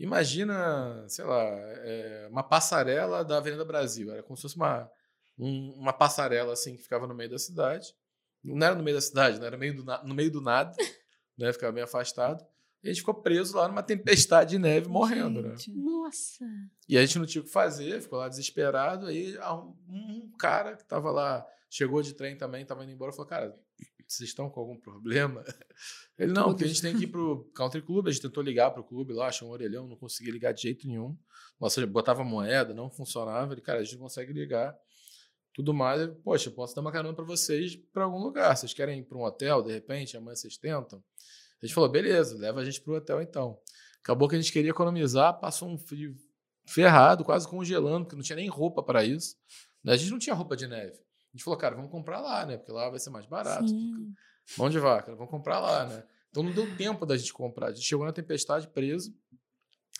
Imagina, sei lá, é, uma passarela da Avenida Brasil. Era como se fosse uma, um, uma passarela assim que ficava no meio da cidade. Não era no meio da cidade, não era meio do, no meio do nada, né? Ficava meio afastado. E a gente ficou preso lá numa tempestade de neve morrendo, né? Nossa! E a gente não tinha o que fazer, ficou lá desesperado. Aí um cara que estava lá, chegou de trem também, estava indo embora, falou: Cara, vocês estão com algum problema? Ele, não, porque a gente tem que ir pro country club, a gente tentou ligar pro clube lá, achou um orelhão, não conseguia ligar de jeito nenhum. Nossa, botava moeda, não funcionava. Ele, cara, a gente não consegue ligar. Tudo mais, poxa, eu posso dar uma carona para vocês para algum lugar. Vocês querem ir para um hotel, de repente, amanhã vocês tentam? A gente falou, beleza, leva a gente pro hotel então. Acabou que a gente queria economizar, passou um frio ferrado, quase congelando, porque não tinha nem roupa para isso. A gente não tinha roupa de neve. A gente falou, cara, vamos comprar lá, né? Porque lá vai ser mais barato. Sim. Mão de vaca, vamos comprar lá, né? Então não deu tempo da gente comprar. A gente chegou na tempestade preso.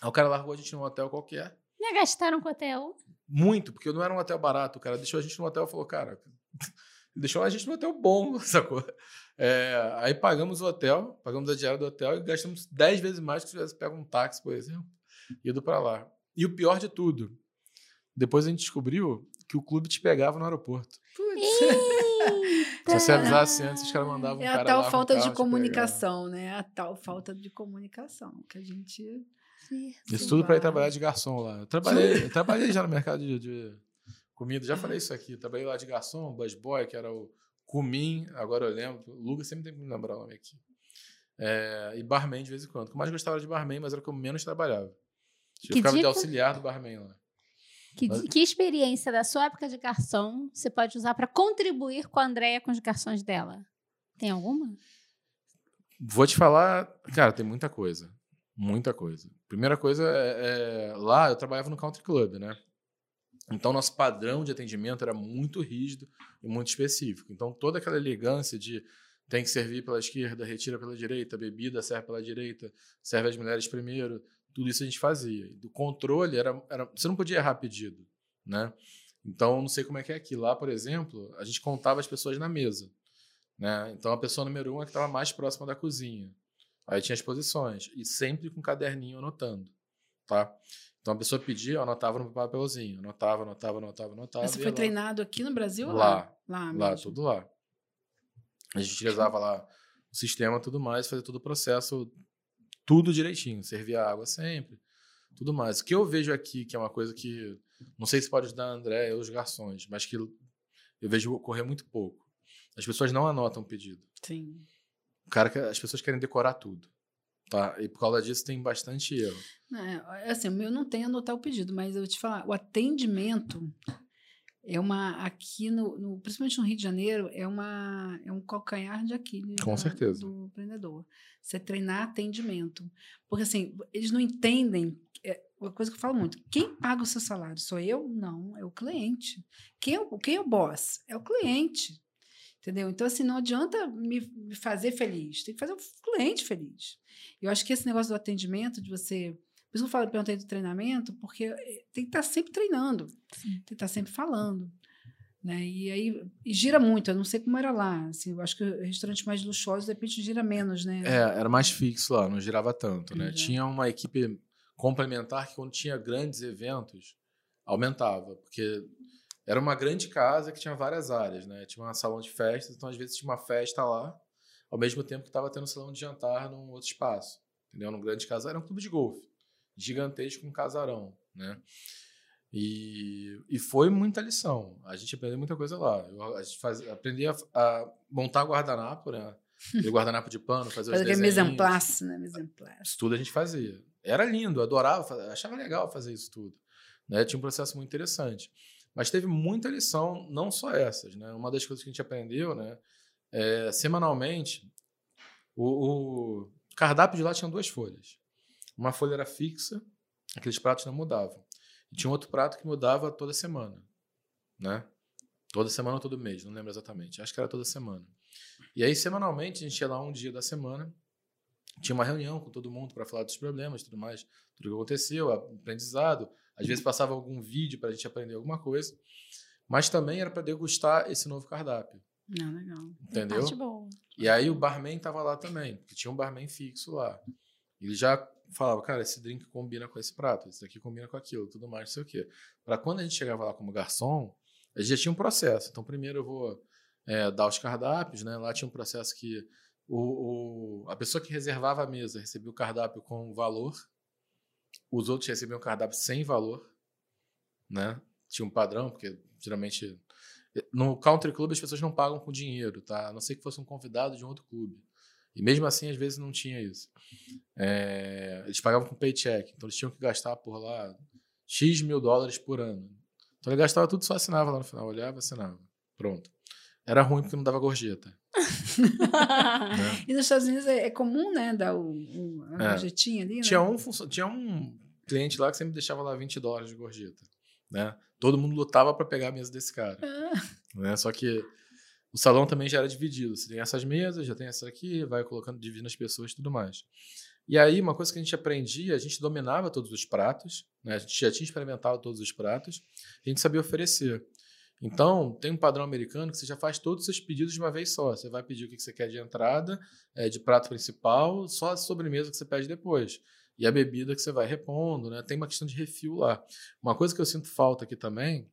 Aí o cara largou a gente num hotel qualquer. Não gastaram com o hotel? Muito, porque não era um hotel barato. O cara deixou a gente no hotel e falou, cara, deixou a gente no hotel bom, sacou? É, aí pagamos o hotel, pagamos a diária do hotel e gastamos 10 vezes mais que se tivesse pego um táxi, por exemplo, ido para lá. E o pior de tudo, depois a gente descobriu que o clube te pegava no aeroporto. Se você avisasse antes, os caras mandavam um É a tal falta de comunicação, né? A tal falta de comunicação que a gente. Isso tudo para ir trabalhar de garçom lá. Eu trabalhei, eu trabalhei já no mercado de, de comida, já falei isso aqui. trabalhei lá de garçom, busboy, que era o Cumim, agora eu lembro. O Lucas sempre tem que me lembrar o nome aqui. É, e barman de vez em quando. O que eu mais gostava de barman, mas era o que eu menos trabalhava. Eu ficava dica? de auxiliar do barman lá. Que, que experiência da sua época de garçom você pode usar para contribuir com a Andrea com os garçons dela? Tem alguma? Vou te falar, cara, tem muita coisa. Muita coisa. Primeira coisa é, é, lá eu trabalhava no country club, né? Então nosso padrão de atendimento era muito rígido e muito específico. Então toda aquela elegância de tem que servir pela esquerda, retira pela direita, bebida serve pela direita, serve as mulheres primeiro, tudo isso a gente fazia. Do controle, era, era, você não podia errar pedido, né? Então, não sei como é que é aqui. Lá, por exemplo, a gente contava as pessoas na mesa. Né? Então, a pessoa número um é que estava mais próxima da cozinha. Aí tinha as posições. E sempre com um caderninho anotando. Tá? Então, a pessoa pedia, anotava no papelzinho. Anotava, anotava, anotava, anotava. Mas você foi treinado aqui no Brasil ou lá? Lá, lá, tudo lá. A gente utilizava lá o sistema tudo mais, fazia todo o processo tudo direitinho, servia água sempre, tudo mais. O que eu vejo aqui, que é uma coisa que não sei se pode ajudar a André e os garçons, mas que eu vejo ocorrer muito pouco. As pessoas não anotam o pedido. Sim. O cara, as pessoas querem decorar tudo. Tá? E por causa disso tem bastante erro. É, assim, o meu não tem anotar o pedido, mas eu vou te falar, o atendimento é uma aqui no, no, principalmente no Rio de Janeiro é uma é um calcanhar de Aquiles Com da- certeza. do empreendedor. Você treinar atendimento. Porque assim eles não entendem é uma coisa que eu falo muito quem paga o seu salário? Sou eu? Não é o cliente. Quem é o, quem é o boss? É o cliente. Entendeu? Então assim não adianta me, me fazer feliz tem que fazer o cliente feliz. Eu acho que esse negócio do atendimento de você por isso que eu falo, perguntei do treinamento, porque eh, tem que estar sempre treinando, tem que estar sempre falando. Né? E aí e gira muito, eu não sei como era lá. Assim, eu acho que restaurantes mais luxuosos, de repente, gira menos, né? É, era mais fixo lá, não girava tanto, né? Exato. Tinha uma equipe complementar que quando tinha grandes eventos, aumentava, porque era uma grande casa que tinha várias áreas, né? Tinha um salão de festas, então às vezes tinha uma festa lá, ao mesmo tempo que estava tendo um salão de jantar num outro espaço, entendeu? Num grande casarão, era um clube de golfe, gigantesco, um casarão, né? E, e foi muita lição. A gente aprendeu muita coisa lá. Eu, a gente faz, aprendi a, a montar guardanapo, né? Aquele guardanapo de pano, fazer os Fazer en desenhinhos. place, né? Mise en place. Isso tudo a gente fazia. Era lindo, adorava, achava legal fazer isso tudo. Né? Tinha um processo muito interessante. Mas teve muita lição, não só essas. Né? Uma das coisas que a gente aprendeu, né? é, semanalmente, o, o cardápio de lá tinha duas folhas. Uma folha era fixa, aqueles pratos não mudavam. E tinha um outro prato que mudava toda semana. Né? Toda semana ou todo mês, não lembro exatamente. Acho que era toda semana. E aí, semanalmente, a gente ia lá um dia da semana, tinha uma reunião com todo mundo para falar dos problemas, tudo mais, tudo que aconteceu, aprendizado. Às vezes passava algum vídeo para a gente aprender alguma coisa, mas também era para degustar esse novo cardápio, Não, legal. entendeu? Parte boa. E aí o barman estava lá também, porque tinha um barman fixo lá. Ele já falava, cara, esse drink combina com esse prato, esse daqui combina com aquilo, tudo mais, não sei o quê. Para quando a gente chegava lá como garçom, a gente já tinha um processo. Então, primeiro eu vou é, dar os cardápios, né? Lá tinha um processo que o, o- a pessoa que reservava a mesa recebia o cardápio com valor, os outros recebiam o cardápio sem valor, né? Tinha um padrão, porque geralmente no country club as pessoas não pagam com dinheiro, tá? A não ser que fosse um convidado de um outro clube. E mesmo assim, às vezes não tinha isso. É, eles pagavam com paycheck, então eles tinham que gastar por lá X mil dólares por ano. Então ele gastava tudo, só assinava lá no final, olhava, assinava. Pronto. Era ruim porque não dava gorjeta. né? E nos Estados Unidos é, é comum, né? Dar o, o, a É. gorjetinha ali, né? Tinha um, tinha um cliente lá que sempre deixava lá 20 dólares de gorjeta. Né? Todo mundo lutava para pegar a mesa desse cara. Ah, né? Só que o salão também já era dividido. Você tem essas mesas, já tem essa aqui, vai colocando, dividindo as pessoas e tudo mais. E aí, uma coisa que a gente aprendia, a gente dominava todos os pratos, né? a gente já tinha experimentado todos os pratos, a gente sabia oferecer. Então, tem um padrão americano que você já faz todos os seus pedidos de uma vez só. Você vai pedir o que você quer de entrada, eh, de prato principal, só a sobremesa que você pede depois. E a bebida que você vai repondo, né? Tem uma questão de refil lá. Uma coisa que eu sinto falta aqui também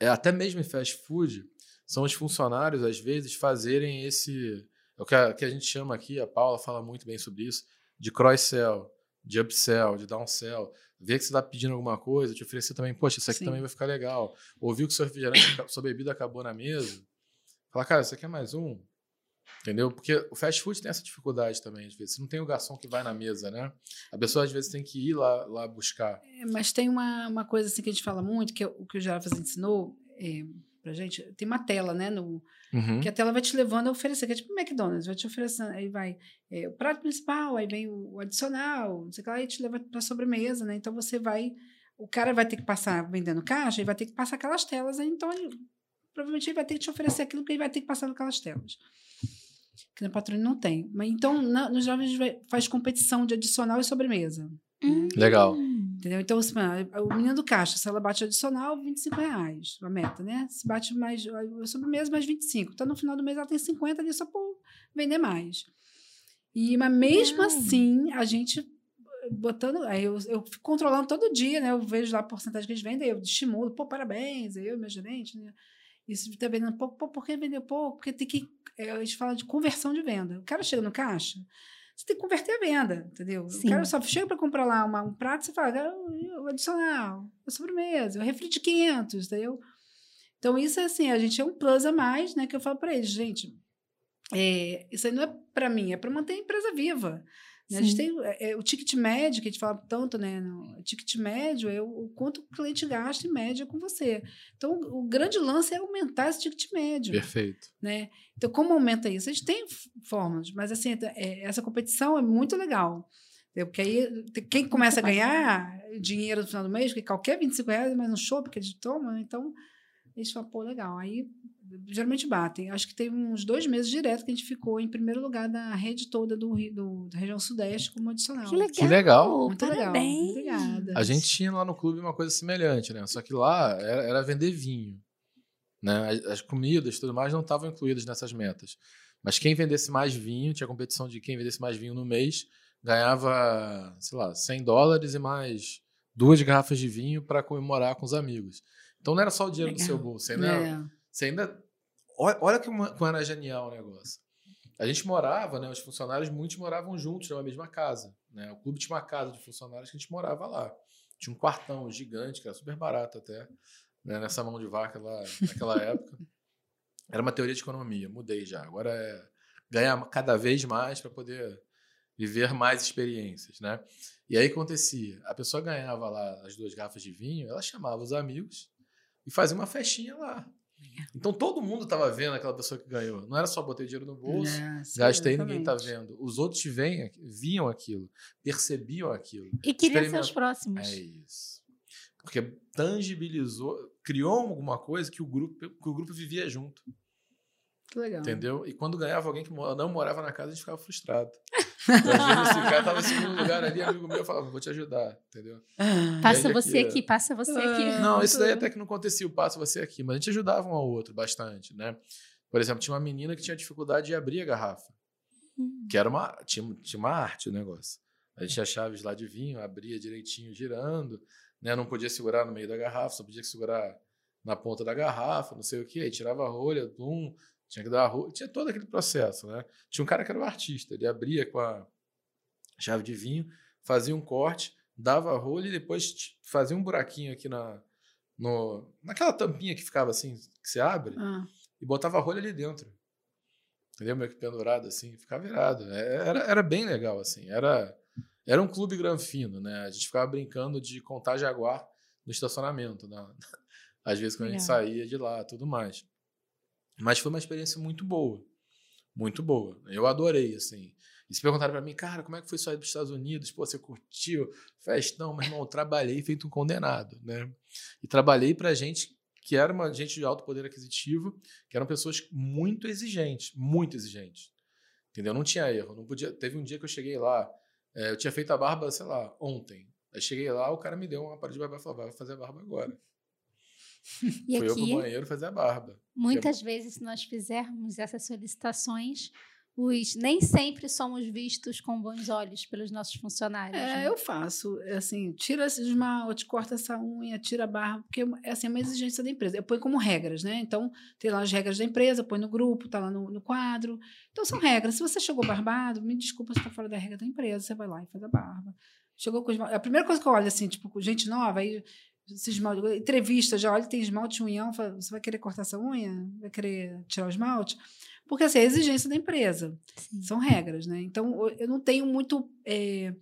é até mesmo em fast food, são os funcionários, às vezes, fazerem esse. É o que a, que a gente chama aqui, a Paula fala muito bem sobre isso, de cross-sell, de upsell, de downsell. Ver que você está pedindo alguma coisa, te oferecer também, poxa, isso aqui Sim. também vai ficar legal. Ouviu que seu refrigerante, sua bebida acabou na mesa. Fala, cara, você quer mais um? Entendeu? Porque o fast food tem essa dificuldade também, às vezes. Você não tem o garçom que vai na mesa, né? A pessoa, às vezes, tem que ir lá, lá buscar. É, Mas tem uma, uma coisa assim que a gente fala muito, que é o que o Jarvis ensinou é, pra gente. Tem uma tela, né? No, Uhum. que a tela vai te levando a oferecer, que é tipo o McDonald's, vai te oferecendo, aí vai é, o prato principal, aí vem o, o adicional, não sei o que lá, e te leva para sobremesa, né? Então você vai, o cara vai ter que passar vendendo caixa, e vai ter que passar aquelas telas, aí, então ele, provavelmente ele vai ter que te oferecer aquilo que ele vai ter que passar naquelas telas. Que na patrulha não tem. Mas então, na, nos jovens a gente vai- faz competição de adicional e sobremesa. né? Legal. Entendeu? Então, assim, ah, o menino do caixa, se ela bate adicional, 25 reais, a meta, né? Se bate mais a sobremesa, mais 25. Então, no final do mês, ela tem 50 ali só por vender mais. E, mas mesmo Uau. assim, a gente eh, botando. Aí eu, eu fico controlando todo dia, né? Eu vejo lá a porcentagem que eles vendem, eu estimulo, pô, parabéns, eu e meu gerente, né? Isso está vendendo pouco, pô, por que vendeu pouco? Porque tem que. eh, A gente fala de conversão de venda. O cara chega no caixa, você tem que converter a venda, entendeu? Sim. O cara só chega para comprar lá uma- um prato, você fala, "Ah, o adicional, a sobremesa, o refri de 500, entendeu? Então, isso é assim, a gente é um plus a mais, né? Que eu falo para eles, gente, é, isso aí não é para mim, é para manter a empresa viva. Né? A gente tem é, é, o ticket médio, que a gente fala tanto, né? No, o ticket médio é o, o, quanto o cliente gasta em média com você. Então, o grande lance é aumentar esse ticket médio. Perfeito. Né? Então, como aumenta isso? A gente tem fórmulas, mas assim, é, essa competição é muito legal. Porque aí, quem começa a ganhar dinheiro no final do mês, que qualquer 25 reais é mais um show que a gente toma, então eles falam, pô, legal. Aí geralmente batem. Acho que teve uns dois meses direto que a gente ficou em primeiro lugar da rede toda do, do da região sudeste como adicional. Que legal. Que legal. Muito Parabéns. legal. Obrigada. A gente tinha lá no clube uma coisa semelhante, né? Só que lá era, era vender vinho. Né? As, as comidas e tudo mais não estavam incluídas nessas metas. Mas quem vendesse mais vinho, tinha competição de quem vendesse mais vinho no mês, ganhava, sei lá, 100 dólares e mais duas garrafas de vinho para comemorar com os amigos. Então não era só o dinheiro Legal. no seu bolso, você ainda, é. Você ainda olha, olha que como era genial o negócio. A gente morava, né, os funcionários muitos moravam juntos na mesma casa, né? O clube tinha uma casa de funcionários que a gente morava lá. Tinha um quartão gigante, que era super barato até, né, nessa mão de vaca lá naquela época. Era uma teoria de economia, mudei já. Agora é ganhar cada vez mais para poder viver mais experiências, né? E aí acontecia, a pessoa ganhava lá as duas garrafas de vinho, ela chamava os amigos e fazia uma festinha lá. Então todo mundo estava vendo aquela pessoa que ganhou. Não era só botei dinheiro no bolso, é, gastei, ninguém está vendo. Os outros veem, viam aquilo, percebiam aquilo. E queriam ser os próximos. É isso. Porque tangibilizou, criou alguma coisa que o grupo, que o grupo vivia junto. Que legal. Entendeu? E quando ganhava alguém que não morava na casa, a gente ficava frustrado. Então, às vezes esse cara tava em segundo lugar ali, amigo meu falava, vou te ajudar, entendeu? Passa você aqui, aqui, passa você aqui. Ah, não, isso daí até que não acontecia, o passa você aqui, mas a gente ajudava um ao outro bastante, né? Por exemplo, tinha uma menina que tinha dificuldade de abrir a garrafa, hum. que era uma, tinha, tinha uma arte o negócio. A gente tinha chaves lá de vinho, abria direitinho, girando, né? Não podia segurar no meio da garrafa, só podia segurar na ponta da garrafa, não sei o que, aí tirava a rolha, bum, tinha que dar a rua, tinha todo aquele processo, né? Tinha um cara que era um artista, ele abria com a chave de vinho, fazia um corte, dava a rolha e depois fazia um buraquinho aqui na no, naquela tampinha que ficava assim, que você abre, ah. e botava a rolha ali dentro. Entendeu? Meio que pendurado assim, ficava virado. É, era, era bem legal assim, era era um clube granfino, né? A gente ficava brincando de contar jaguar no estacionamento, na, às vezes quando a gente saía de lá, tudo mais. Mas foi uma experiência muito boa. Muito boa. Eu adorei, assim. E se perguntaram para mim, cara, como é que foi só ir para os Estados Unidos? Pô, você curtiu? Festão, meu irmão, eu trabalhei feito um condenado, né? E trabalhei para gente que era uma gente de alto poder aquisitivo, que eram pessoas muito exigentes, muito exigentes. Entendeu? Não tinha erro. Não podia. Teve um dia que eu cheguei lá, é, eu tinha feito a barba, sei lá, ontem. Aí cheguei lá, o cara me deu uma parede de barba e falou: vai fazer a barba agora. E Fui aqui, eu pro banheiro fazer a barba. É muitas é... vezes, se nós fizermos essas solicitações, os, nem sempre somos vistos com bons olhos pelos nossos funcionários. É, né? eu faço. Assim, tira esse esmalte, corta essa unha, tira a barba, porque é assim, é uma exigência da empresa. Eu ponho como regras, né? Então, tem lá as regras da empresa, põe no grupo, tá lá no, no quadro. Então, são regras. Se você chegou barbado, me desculpa se está fora da regra da empresa, você vai lá e faz a barba. Chegou com esmalte. A primeira coisa que eu olho, assim, tipo, gente nova, aí esse esmalte, entrevista, já olha, tem esmalte unhão, fala, você vai querer cortar essa unha? Vai querer tirar o esmalte? Porque assim, é a exigência da empresa. Sim. São regras, né? Então, eu não tenho muito é,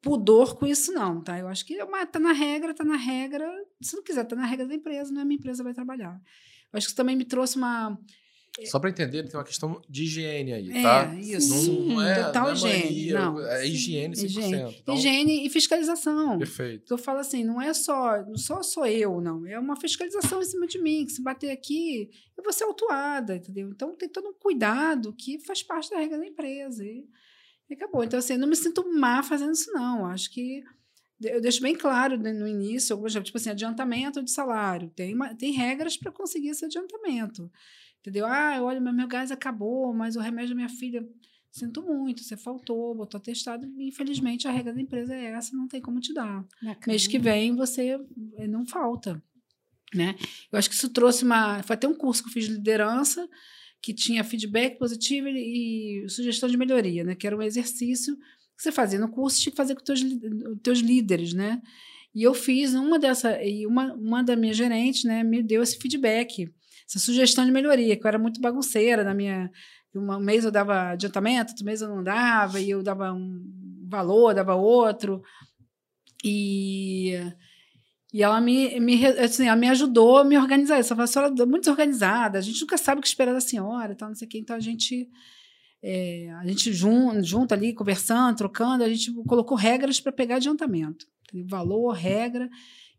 pudor com isso, não, tá? Eu acho que é tá na regra, tá na regra. Se não quiser, tá na regra da empresa, não é a minha empresa vai trabalhar. Eu acho que isso também me trouxe uma só para entender, tem uma questão de higiene aí, é, tá? Isso. Não, não é, Total não é higiene. Mania, não. É higiene 100%. Higiene, então... higiene e fiscalização. Perfeito. Eu falo assim, não é só, não só sou eu, não. É uma fiscalização em cima de mim, que se bater aqui, eu vou ser autuada, entendeu? Então tem todo um cuidado que faz parte da regra da empresa. E, e acabou. Então, assim, eu não me sinto má fazendo isso, não. Acho que eu deixo bem claro né, no início, tipo assim, adiantamento de salário. Tem, uma, tem regras para conseguir esse adiantamento. Entendeu? Ah, olha, meu, gás acabou, mas o remédio da minha filha. Sinto muito, você faltou, botou atestado. Infelizmente, a regra da empresa é essa, não tem como te dar. Bacana. Mês que vem, você eh, não falta. Né? Eu acho que isso trouxe uma. Foi até um curso que eu fiz de liderança, que tinha feedback positivo e, e sugestão de melhoria, né? que era um exercício que você fazia no curso, tinha que fazer com os teus, teus líderes. Né? E eu fiz uma dessa, e uma, uma da minha gerente né, me deu esse feedback essa sugestão de melhoria, que eu era muito bagunceira na minha. Um mês eu dava adiantamento, outro mês eu não dava, e eu dava um, valor, dava outro. E, e ela me, me, assim, ela me ajudou a me organizar. Ela falou, senhora é muito desorganizada, a gente nunca sabe o que esperar da senhora, tal, não sei o quê. Então a gente. É, a gente junto, junto ali, conversando, trocando, a gente colocou regras para pegar adiantamento. Valor, regra.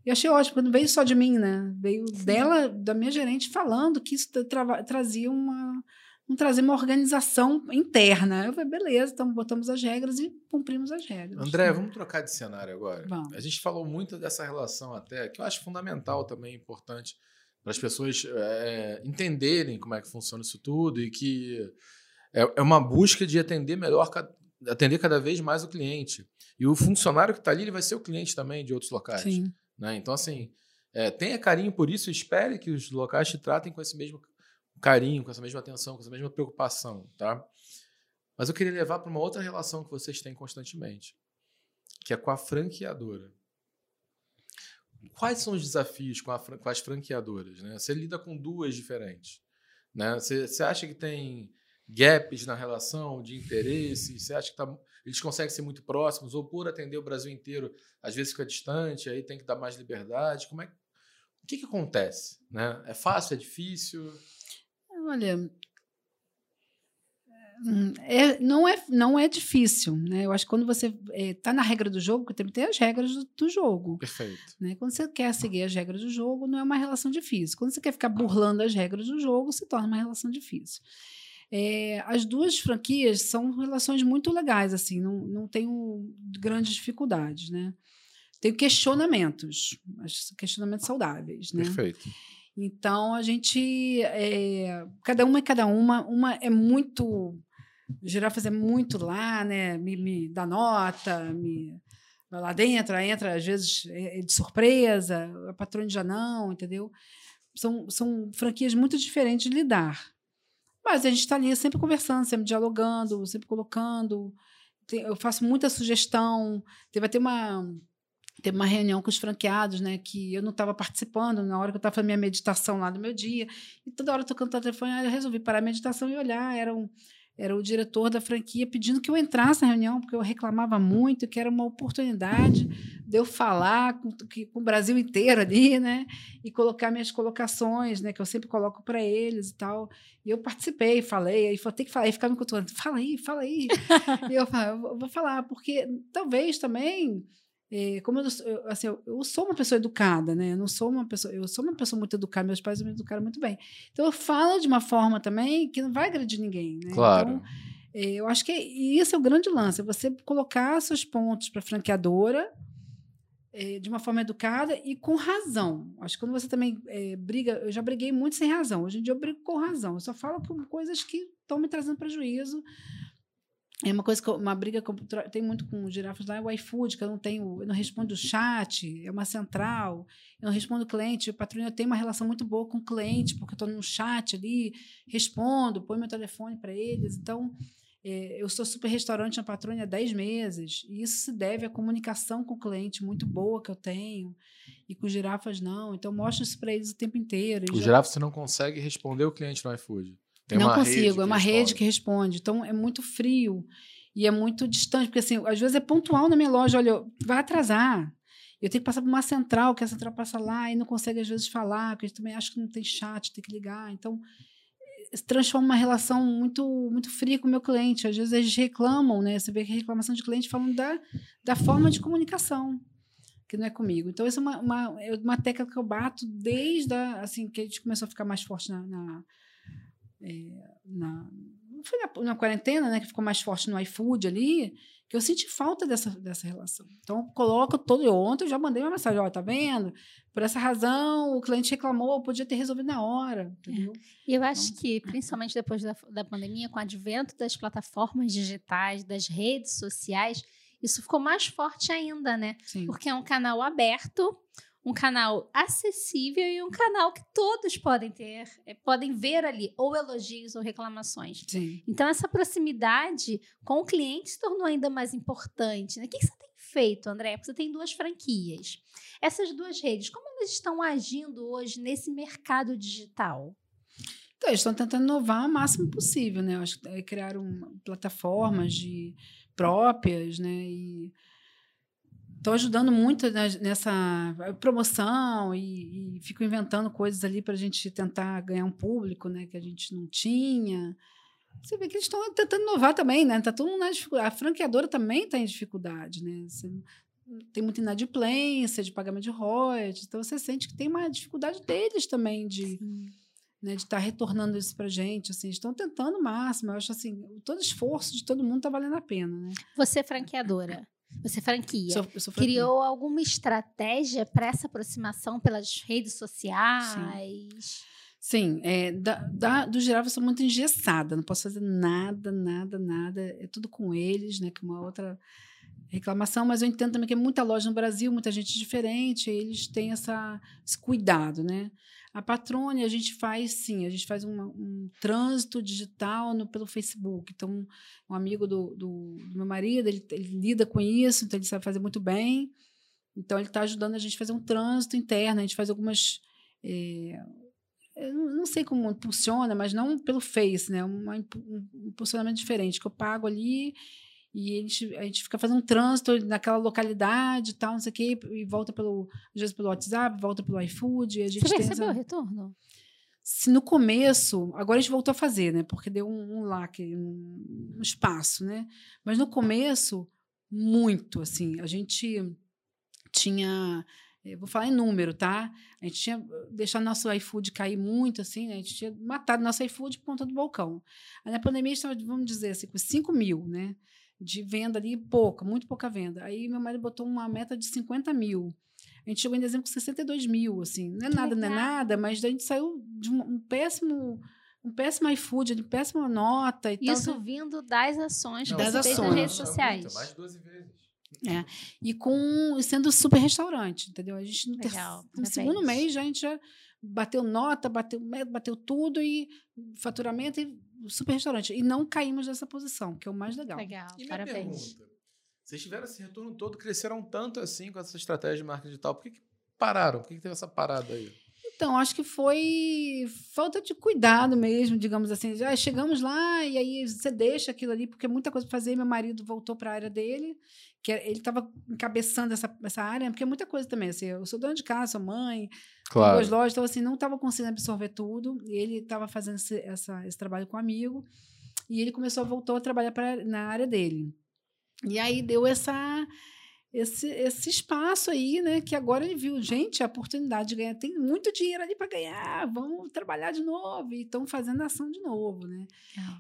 E achei ótimo, porque não veio só de mim, né? Veio Sim. dela, da minha gerente, falando que isso tra trazia uma, um trazer uma organização interna. Eu falei, beleza, então botamos as regras e cumprimos as regras. André, vamos trocar de cenário agora. Vamos. A gente falou muito dessa relação até, que eu acho fundamental também, importante para as pessoas é, entenderem como é que funciona isso tudo e que é, é uma busca de atender melhor, atender cada vez mais o cliente. E o funcionário que está ali, ele vai ser o cliente também de outros locais. Sim. Né? Então, assim, é, tenha carinho por isso, espere que os locais te tratem com esse mesmo carinho, com essa mesma atenção, com essa mesma preocupação, tá? Mas eu queria levar para uma outra relação que vocês têm constantemente, que é com a franqueadora. Quais são os desafios com, a, com as franqueadoras? Né? Você lida com duas diferentes. Né? Você, você acha que tem gaps na relação de interesse? Você acha que tá, eles conseguem ser muito próximos? Ou por atender o Brasil inteiro, às vezes fica distante, aí tem que dar mais liberdade? Como é, o que, que acontece? Né? É fácil? É difícil? Olha, hum, é, não, é, não é difícil, né? Eu acho que quando você está é, na regra do jogo, tem as regras do, do, jogo. Perfeito. Né? Quando você quer seguir as regras do jogo, não é uma relação difícil. Quando você quer ficar burlando as regras do jogo, se torna uma relação difícil. É, as duas franquias são relações muito legais, assim, não, não tenho grandes dificuldades, né? Tenho questionamentos, questionamentos saudáveis, né? Perfeito. Então a gente, é, cada uma é cada uma, uma é muito, girafas é muito lá, né? Me, me dá nota, me vai lá dentro, entra às vezes é, é de surpresa, a patrona já não, entendeu? São, são franquias muito diferentes de lidar. Mas a gente está ali sempre conversando, sempre dialogando, sempre colocando. Eu faço muita sugestão. Teve até uma, teve uma reunião com os franqueados, né? Que eu não estava participando na hora que eu estava fazendo minha meditação lá do meu dia. E toda hora tocando o telefone, eu resolvi parar a meditação e olhar. Era um, era o diretor da franquia pedindo que eu entrasse na reunião, porque eu reclamava muito, que era uma oportunidade de eu falar com, com o Brasil inteiro ali, né? E colocar minhas colocações, né? Que eu sempre coloco para eles e tal. E eu participei, falei, aí falei, tem que falar, e ficava me controlando, fala aí, fala aí. e eu, eu vou falar, porque talvez também é, como eu, assim, eu, sou uma pessoa educada, né? Eu não sou uma pessoa, eu sou uma pessoa muito educada, meus pais me educaram muito bem. Então eu falo de uma forma também que não vai agredir ninguém, né? Claro. Então, é, eu acho que isso é o grande lance, é você colocar seus pontos para a franqueadora é, de uma forma educada e com razão. Acho que quando você também briga, eu já briguei muito sem razão. Hoje em dia eu brigo com razão. Eu só falo com coisas que estão me trazendo prejuízo é uma coisa que uma briga que eu tenho muito com girafas lá é o iFood, que eu não tenho, eu não respondo o chat, é uma central, eu não respondo o cliente, o patrão eu tenho uma relação muito boa com o cliente, porque eu estou no chat ali, respondo, põe meu telefone para eles, então é, eu sou super restaurante na patrônia há 10 meses, e isso se deve à comunicação com o cliente muito boa que eu tenho, e com girafas não, então mostro isso para eles o tempo inteiro. O já... girafas você não consegue responder o cliente no iFood? Tem não consigo, é uma responde. rede que responde. Então é muito frio e é muito distante, porque assim, às vezes é pontual na minha loja, olha, vai atrasar. Eu tenho que passar por uma central, que a central passa lá e não consegue às vezes falar, porque a gente também acha que não tem chat, tem que ligar. Então, se transforma uma relação muito muito fria com o meu cliente. Às vezes eles reclamam, né? Você vê que reclamação de cliente falando da, da forma de comunicação, que não é comigo. Então, essa é uma, uma, é uma tecla que eu bato desde a, assim, que a gente começou a ficar mais forte na, na é, na, foi na, na, quarentena, né, que ficou mais forte no iFood ali, que eu senti falta dessa, dessa relação. Então, coloco todo. Ontem eu já mandei uma mensagem: ó, tá vendo? Por essa razão, o cliente reclamou, podia ter resolvido na hora. Entendeu? É. E eu acho então, que, principalmente depois da, da pandemia, com o advento das plataformas digitais, das redes sociais, isso ficou mais forte ainda, né? Sim. Porque é um canal aberto um canal acessível e um canal que todos podem ter, eh, podem ver ali, ou elogios ou reclamações. Sim. Então, essa proximidade com o cliente se tornou ainda mais importante. Né? O que você tem feito, André? Porque você tem duas franquias. Essas duas redes, como elas estão agindo hoje nesse mercado digital? Então, eles estão tentando inovar o máximo possível, né? Acho que é, criaram plataformas de próprias, né? E estão ajudando muito nessa promoção e, e ficam inventando coisas ali para a gente tentar ganhar um público, né? Que a gente não tinha. Você vê que eles estão tentando inovar também, né? Tá todo mundo na dificuldade. A franqueadora também está em dificuldade, né? Você tem muita inadimplência de pagamento de royalties, então você sente que tem uma dificuldade deles também de né, de estar tá retornando isso para gente, assim, estão tentando o máximo. Eu acho assim, todo esforço de todo mundo está valendo a pena, né? Você é franqueadora. Você é franquia. Sou, sou franquia. Criou alguma estratégia para essa aproximação pelas redes sociais? Sim, Sim é, da, da, do geral eu sou muito engessada, não posso fazer nada, nada, nada. É tudo com eles, né? Que é uma outra reclamação, mas eu entendo também que é muita loja no Brasil, muita gente diferente, eles têm essa, esse cuidado, né? A Patrone, a gente faz sim, a gente faz uma, um trânsito digital no, pelo Facebook. Então, um amigo do, do, do meu marido, ele, ele, lida com isso, então ele sabe fazer muito bem. Então, ele está ajudando a gente a fazer um trânsito interno, a gente faz algumas. É, eu não sei como funciona, mas não pelo Face, né? Uma, um impulsionamento diferente, que eu pago ali e a gente, a gente fica fazendo um trânsito naquela localidade e tal, não sei o quê, e volta pelo, às vezes pelo WhatsApp, volta pelo iFood. a gente Você recebeu essa... o retorno? Se no começo, agora a gente voltou a fazer, né? Porque deu um, um lá, um, um espaço, né? Mas no começo, muito, assim. A gente tinha eu vou falar em número, tá? A gente tinha deixado nosso iFood cair muito, assim, né? A gente tinha matado nosso iFood por conta do balcão. Aí na pandemia, a gente estava, vamos dizer assim, com 5 mil, né? De venda ali, pouca, muito pouca venda. Aí meu marido botou uma meta de 50 mil. A gente chegou em dezembro com 62 mil, assim. Não é nada, não é nada, mas a gente saiu de um, um péssimo um péssimo iFood, de péssima nota e Isso tal. Isso vindo das ações não, das ações. nas redes sociais. Muito, mais de 12 vezes. É. E com sendo super restaurante, entendeu? A gente no, Legal, no segundo mês já a gente já bateu nota, bateu, bateu tudo e faturamento e super restaurante. E não caímos dessa posição, que é o mais legal. Legal, e parabéns. Pergunta, vocês tiveram esse retorno todo, cresceram tanto assim com essa estratégia de marketing digital. Por que, que pararam? Por que, que teve essa parada aí? Então, acho que foi falta de cuidado mesmo, digamos assim. Já chegamos lá e aí você deixa aquilo ali, porque é muita coisa para fazer. Meu marido voltou para a área dele, que ele estava encabeçando essa, essa área, porque é muita coisa também. Assim, eu sou dona de casa, sou mãe, claro. duas lojas, então assim, não estava conseguindo absorver tudo. E ele estava fazendo esse, essa, esse trabalho com um amigo, e ele começou a voltar a trabalhar pra, na área dele. E aí deu essa esse, esse espaço aí, né? Que agora ele viu, gente, a oportunidade de ganhar, tem muito dinheiro ali para ganhar, vamos trabalhar de novo, e estão fazendo ação de novo, né?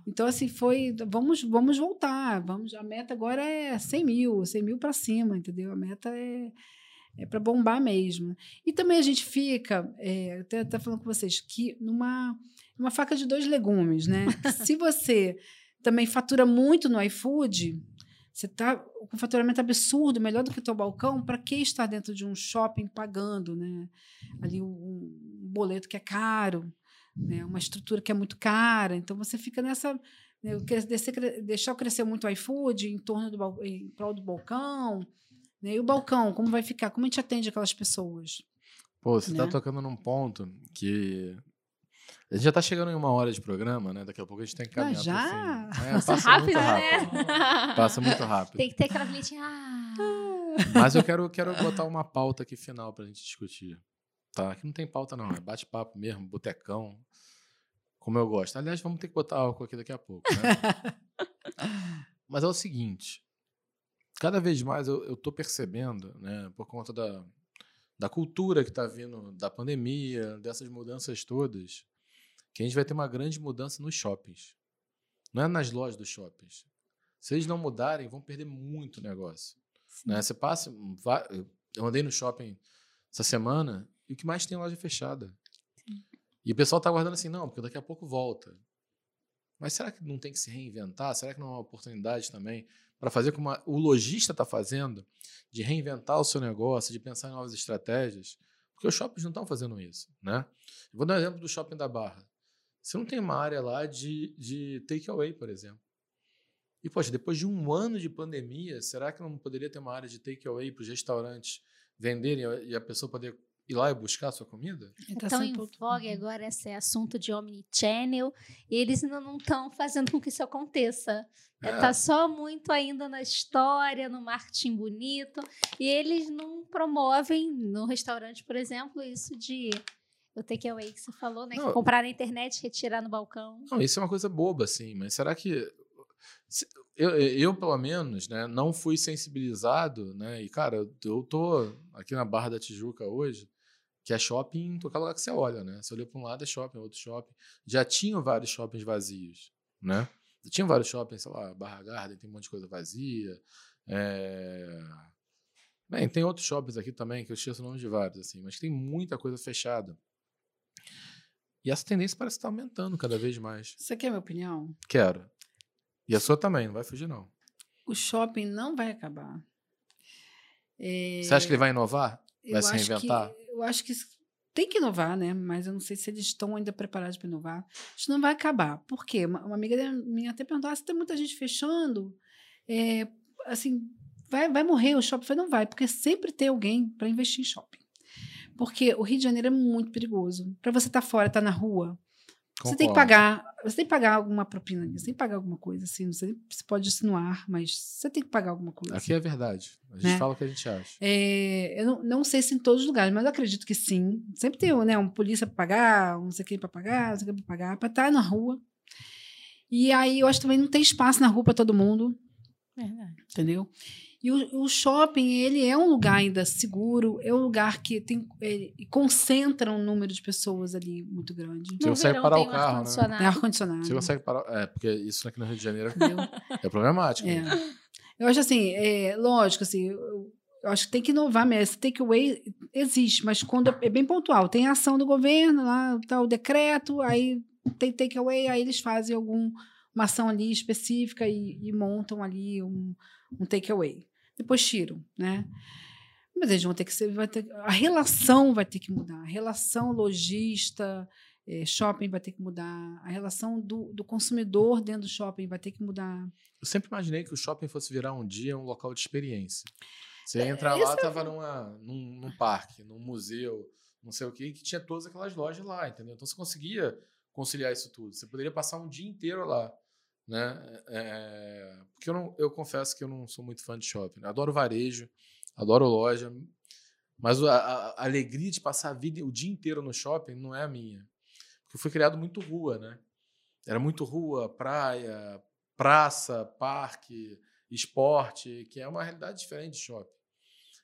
Então, assim, foi, vamos, vamos voltar, vamos, a meta agora é 100 mil, 100 mil para cima, entendeu? A meta é, é para bombar mesmo. E também a gente fica, é, até, até falando com vocês, que numa uma faca de dois legumes, né? Se você também fatura muito no iFood, você está com faturamento absurdo, melhor do que o teu balcão, para que estar dentro de um shopping pagando né? ali um, boleto que é caro, né? uma estrutura que é muito cara. Então você fica nessa. Né? Deixar crescer muito o iFood em torno do em prol do balcão. Né? E o balcão, como vai ficar? Como a gente atende aquelas pessoas? Pô, você está né? tocando num ponto que a gente já está chegando em uma hora de programa, né? Daqui a pouco a gente tem que caminhar. Ah, já? É, passa, passa rápido, muito rápido. Né? Passa muito rápido. Tem que ter aquela vinhetinha. Ah. Mas eu quero, quero botar uma pauta aqui final para a gente discutir. Tá? Aqui não tem pauta, não. É bate-papo mesmo, botecão. Como eu gosto. Aliás, vamos ter que botar álcool aqui daqui a pouco. Né? Mas é o seguinte. Cada vez mais eu, eu tô percebendo, né, por conta da, da cultura que está vindo da pandemia, dessas mudanças todas, que a gente vai ter uma grande mudança nos shoppings. Não é nas lojas dos shoppings. Se eles não mudarem, vão perder muito negócio. Né? Você passa. Eu andei no shopping essa semana e o que mais tem é loja fechada. Sim. E o pessoal está aguardando assim, não, porque daqui a pouco volta. Mas será que não tem que se reinventar? Será que não é uma oportunidade também para fazer como o lojista está fazendo, de reinventar o seu negócio, de pensar em novas estratégias? Porque os shoppings não estão fazendo isso, né? Eu vou dar um exemplo do shopping da Barra. Você não tem uma área lá de, de takeaway, por exemplo. E, poxa, depois de um ano de pandemia, será que não poderia ter uma área de takeaway para os restaurantes venderem e a pessoa poder ir lá e buscar a sua comida? Ele É tá tão em vogue agora esse assunto de omnichannel e eles ainda não estão fazendo com que isso aconteça. É. Está só muito ainda na história, no marketing bonito e eles não promovem no restaurante, por exemplo, isso de o takeaway que você falou, né? Não. comprar na internet retirar no balcão. Não, isso é uma coisa boba, assim, mas será que. Eu, eu, pelo menos, né, não fui sensibilizado, né? E, cara, eu- tô aqui na Barra da Tijuca hoje, que é shopping em qualquer lugar que você olha, né? Você olha para um lado é shopping, outro shopping. Já tinham vários shoppings vazios, né? Já tinham vários shoppings, sei lá, Barra Garden, tem um monte de coisa vazia. É... Bem, tem outros shoppings aqui também, que eu esqueço o nome de vários, assim, mas tem muita coisa fechada. E essa tendência parece estar aumentando cada vez mais. Você quer minha opinião? Quero. E a sua também, não vai fugir, não. O shopping não vai acabar. É, Você acha que ele vai inovar? eu vai se acho que- reinventar? eu acho que tem que inovar, né? Mas eu não sei se eles estão ainda preparados para inovar. Isso não vai acabar. Por quê? Uma, uma amiga minha até perguntou: ah, se tem muita gente fechando, é, assim, vai, vai morrer o shopping? Eu falei, não vai, porque sempre tem alguém para investir em shopping. Porque o Rio de Janeiro é muito perigoso. Para você estar fora, estar na rua, você tem que Concordo. pagar, você tem que pagar alguma propina, você tem que pagar alguma coisa, assim, não sei se pode insinuar, mas você tem que pagar alguma coisa. Aqui é verdade. A gente Né? fala o que a gente acha. É, eu não, não sei se em todos os lugares, mas eu acredito que sim. Sempre tem né, um polícia para pagar, um não sei quem para pagar, não sei quem para pagar, para estar na rua. E aí eu acho que também não tem espaço na rua para todo mundo, Verdade. entendeu? E o, o shopping, ele é um lugar ainda seguro, é um lugar que tem, ele concentra um número de pessoas ali muito grande. Você No consegue verão parar tem o carro, né? ar-condicionado. É ar-condicionado. Você consegue parar. É, porque isso aqui no Rio de Janeiro é problemático. É. né? Eu acho assim, é, lógico, assim, eu, eu acho que tem que inovar mesmo. Esse takeaway existe, mas quando é bem pontual. Tem a ação do governo, lá tá o decreto, aí tem takeaway, aí eles fazem alguma ação ali específica e, e montam ali um, um takeaway. Depois tiram, né? Mas eles vão ter que ser, vai ter, a relação vai ter que mudar, a relação lojista, eh, shopping vai ter que mudar, a relação do, do consumidor dentro do shopping vai ter que mudar. Eu sempre imaginei que o shopping fosse virar um dia um local de experiência. Você É, entrar isso lá, é- tava numa, num, num parque, num museu, não sei o quê, que tinha todas aquelas lojas lá, entendeu? Então você conseguia conciliar isso tudo. Você poderia passar um dia inteiro lá. Né? É, porque eu, não, eu confesso que eu não sou muito fã de shopping. Eu adoro varejo, adoro loja, mas a, a- a alegria de passar a vida, o dia inteiro no shopping não é a minha. Porque eu fui criado muito rua, né? Era muito rua, praia, praça, parque, esporte, que é uma realidade diferente de shopping.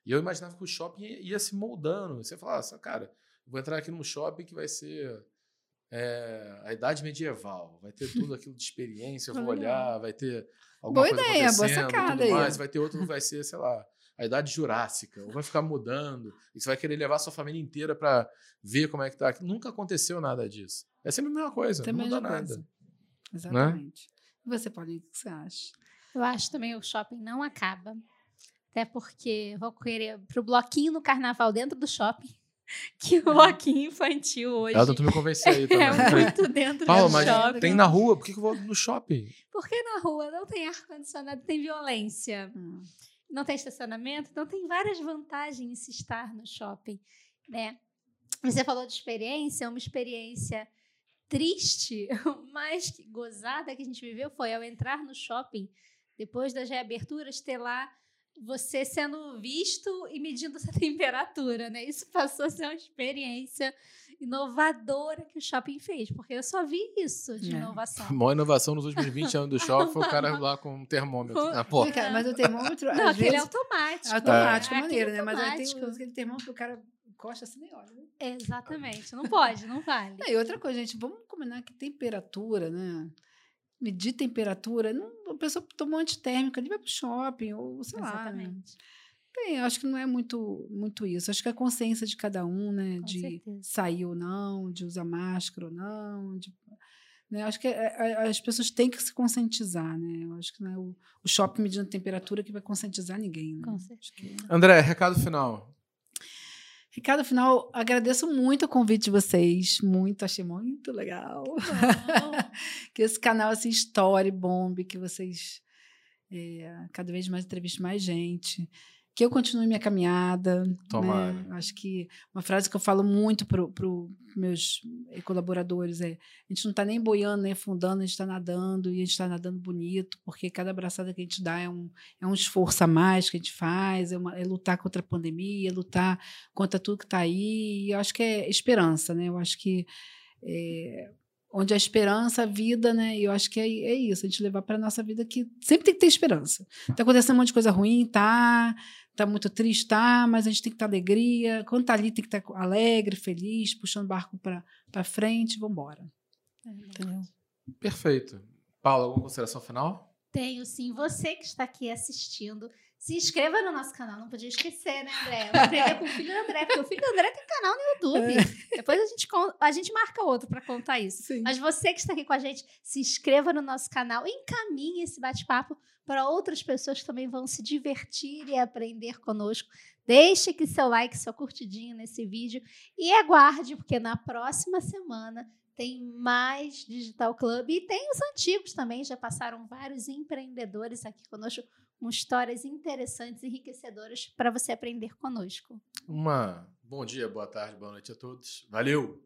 E eu imaginava que o shopping ia, ia se moldando. Você falava assim, cara, eu vou entrar aqui num shopping que vai ser é, a idade medieval, vai ter tudo aquilo de experiência, eu vou Olha. olhar, vai ter alguma Boa coisa ideia, boa sacada tudo aí. mais, vai ter outro que vai ser, sei lá, a idade jurássica, ou vai ficar mudando, e você vai querer levar sua família inteira para ver como é que tá. Nunca aconteceu nada disso. É sempre a mesma coisa, Também não muda nada. Exatamente. E você, Paulinho, o que você acha? Eu acho também o shopping não acaba. Até porque eu vou querer pro bloquinho no carnaval dentro do shopping. Que o bloquinho infantil hoje Ela tentou me convencer aí também. é Eu falei, muito dentro Paulo, do mas shopping. tem na rua, por que eu vou no shopping? Porque na rua não tem ar-condicionado, tem violência. Hum. não tem estacionamento, então tem várias vantagens em se estar no shopping, né? Você falou de experiência, uma experiência triste, mas gozada que a gente viveu foi ao entrar no shopping, depois das reaberturas, ter lá você sendo visto e medindo essa temperatura, né? Isso passou a ser uma experiência inovadora que o shopping fez, porque eu só vi isso de É. inovação. A maior inovação nos últimos 20 anos do shopping foi o cara lá com um termômetro na porta. Cara, mas o termômetro, Não, aquele é vezes, automático. é automático, É, é maneiro, né? Mas aí tem automático. aquele termômetro que o cara encosta assim nem olha. Né? Exatamente, não pode, não vale. E outra coisa, gente, vamos combinar que temperatura, né? Medir temperatura, não, a pessoa tomou antitérmica, ali vai pro shopping, ou sei lá. né? Exatamente. Tem, acho que não é muito, muito isso. Acho que é a consciência de cada um, né? Com de certeza. sair ou não, de usar máscara ou não. de- né? Acho que é- é- as pessoas têm que se conscientizar, né? Eu acho que não é o, o shopping medindo temperatura que vai conscientizar ninguém. Né? Com certeza. que- André, recado final. Ricardo, afinal, agradeço muito o convite de vocês. Muito, achei muito legal. que esse canal assim estoure, bombe, que vocês é, cada vez mais entrevistem mais gente. Que eu continue minha caminhada. Tomara. Né? Acho que uma frase que eu falo muito para os meus colaboradores é: a gente não está nem boiando, nem afundando, a gente está nadando e a gente está nadando bonito, porque cada abraçada que a gente dá é um, é um esforço a mais que a gente faz, é, uma, é lutar contra a pandemia, é lutar contra tudo que está aí. E eu acho que é esperança, né? Eu acho que. É, onde a esperança, a vida, né? E eu acho que é, é isso, a gente levar para nossa vida que sempre tem que ter esperança. Tá acontecendo um monte de coisa ruim, tá? Tá muito triste, tá? Mas a gente tem que ter alegria. Quando tá ali, tem que estar tá alegre, feliz, puxando o barco para frente, vamos embora. É, Entendeu? Perfeito. Paula, alguma consideração final? Tenho sim. Você que está aqui assistindo, se inscreva no nosso canal, não podia esquecer, né, André? Aprender com o filho do André, porque o filho do André tem canal no YouTube. É. Depois a gente, a gente marca outro para contar isso. Sim. Mas você que está aqui com a gente, se inscreva no nosso canal, encaminhe esse bate-papo para outras pessoas que também vão se divertir e aprender conosco. Deixe aqui seu like, sua curtidinha nesse vídeo e aguarde, porque na próxima semana tem mais Digital Club e tem os antigos também, já passaram vários empreendedores aqui conosco com histórias interessantes e enriquecedoras para você aprender conosco. Uma bom dia, boa tarde, boa noite a todos. Valeu!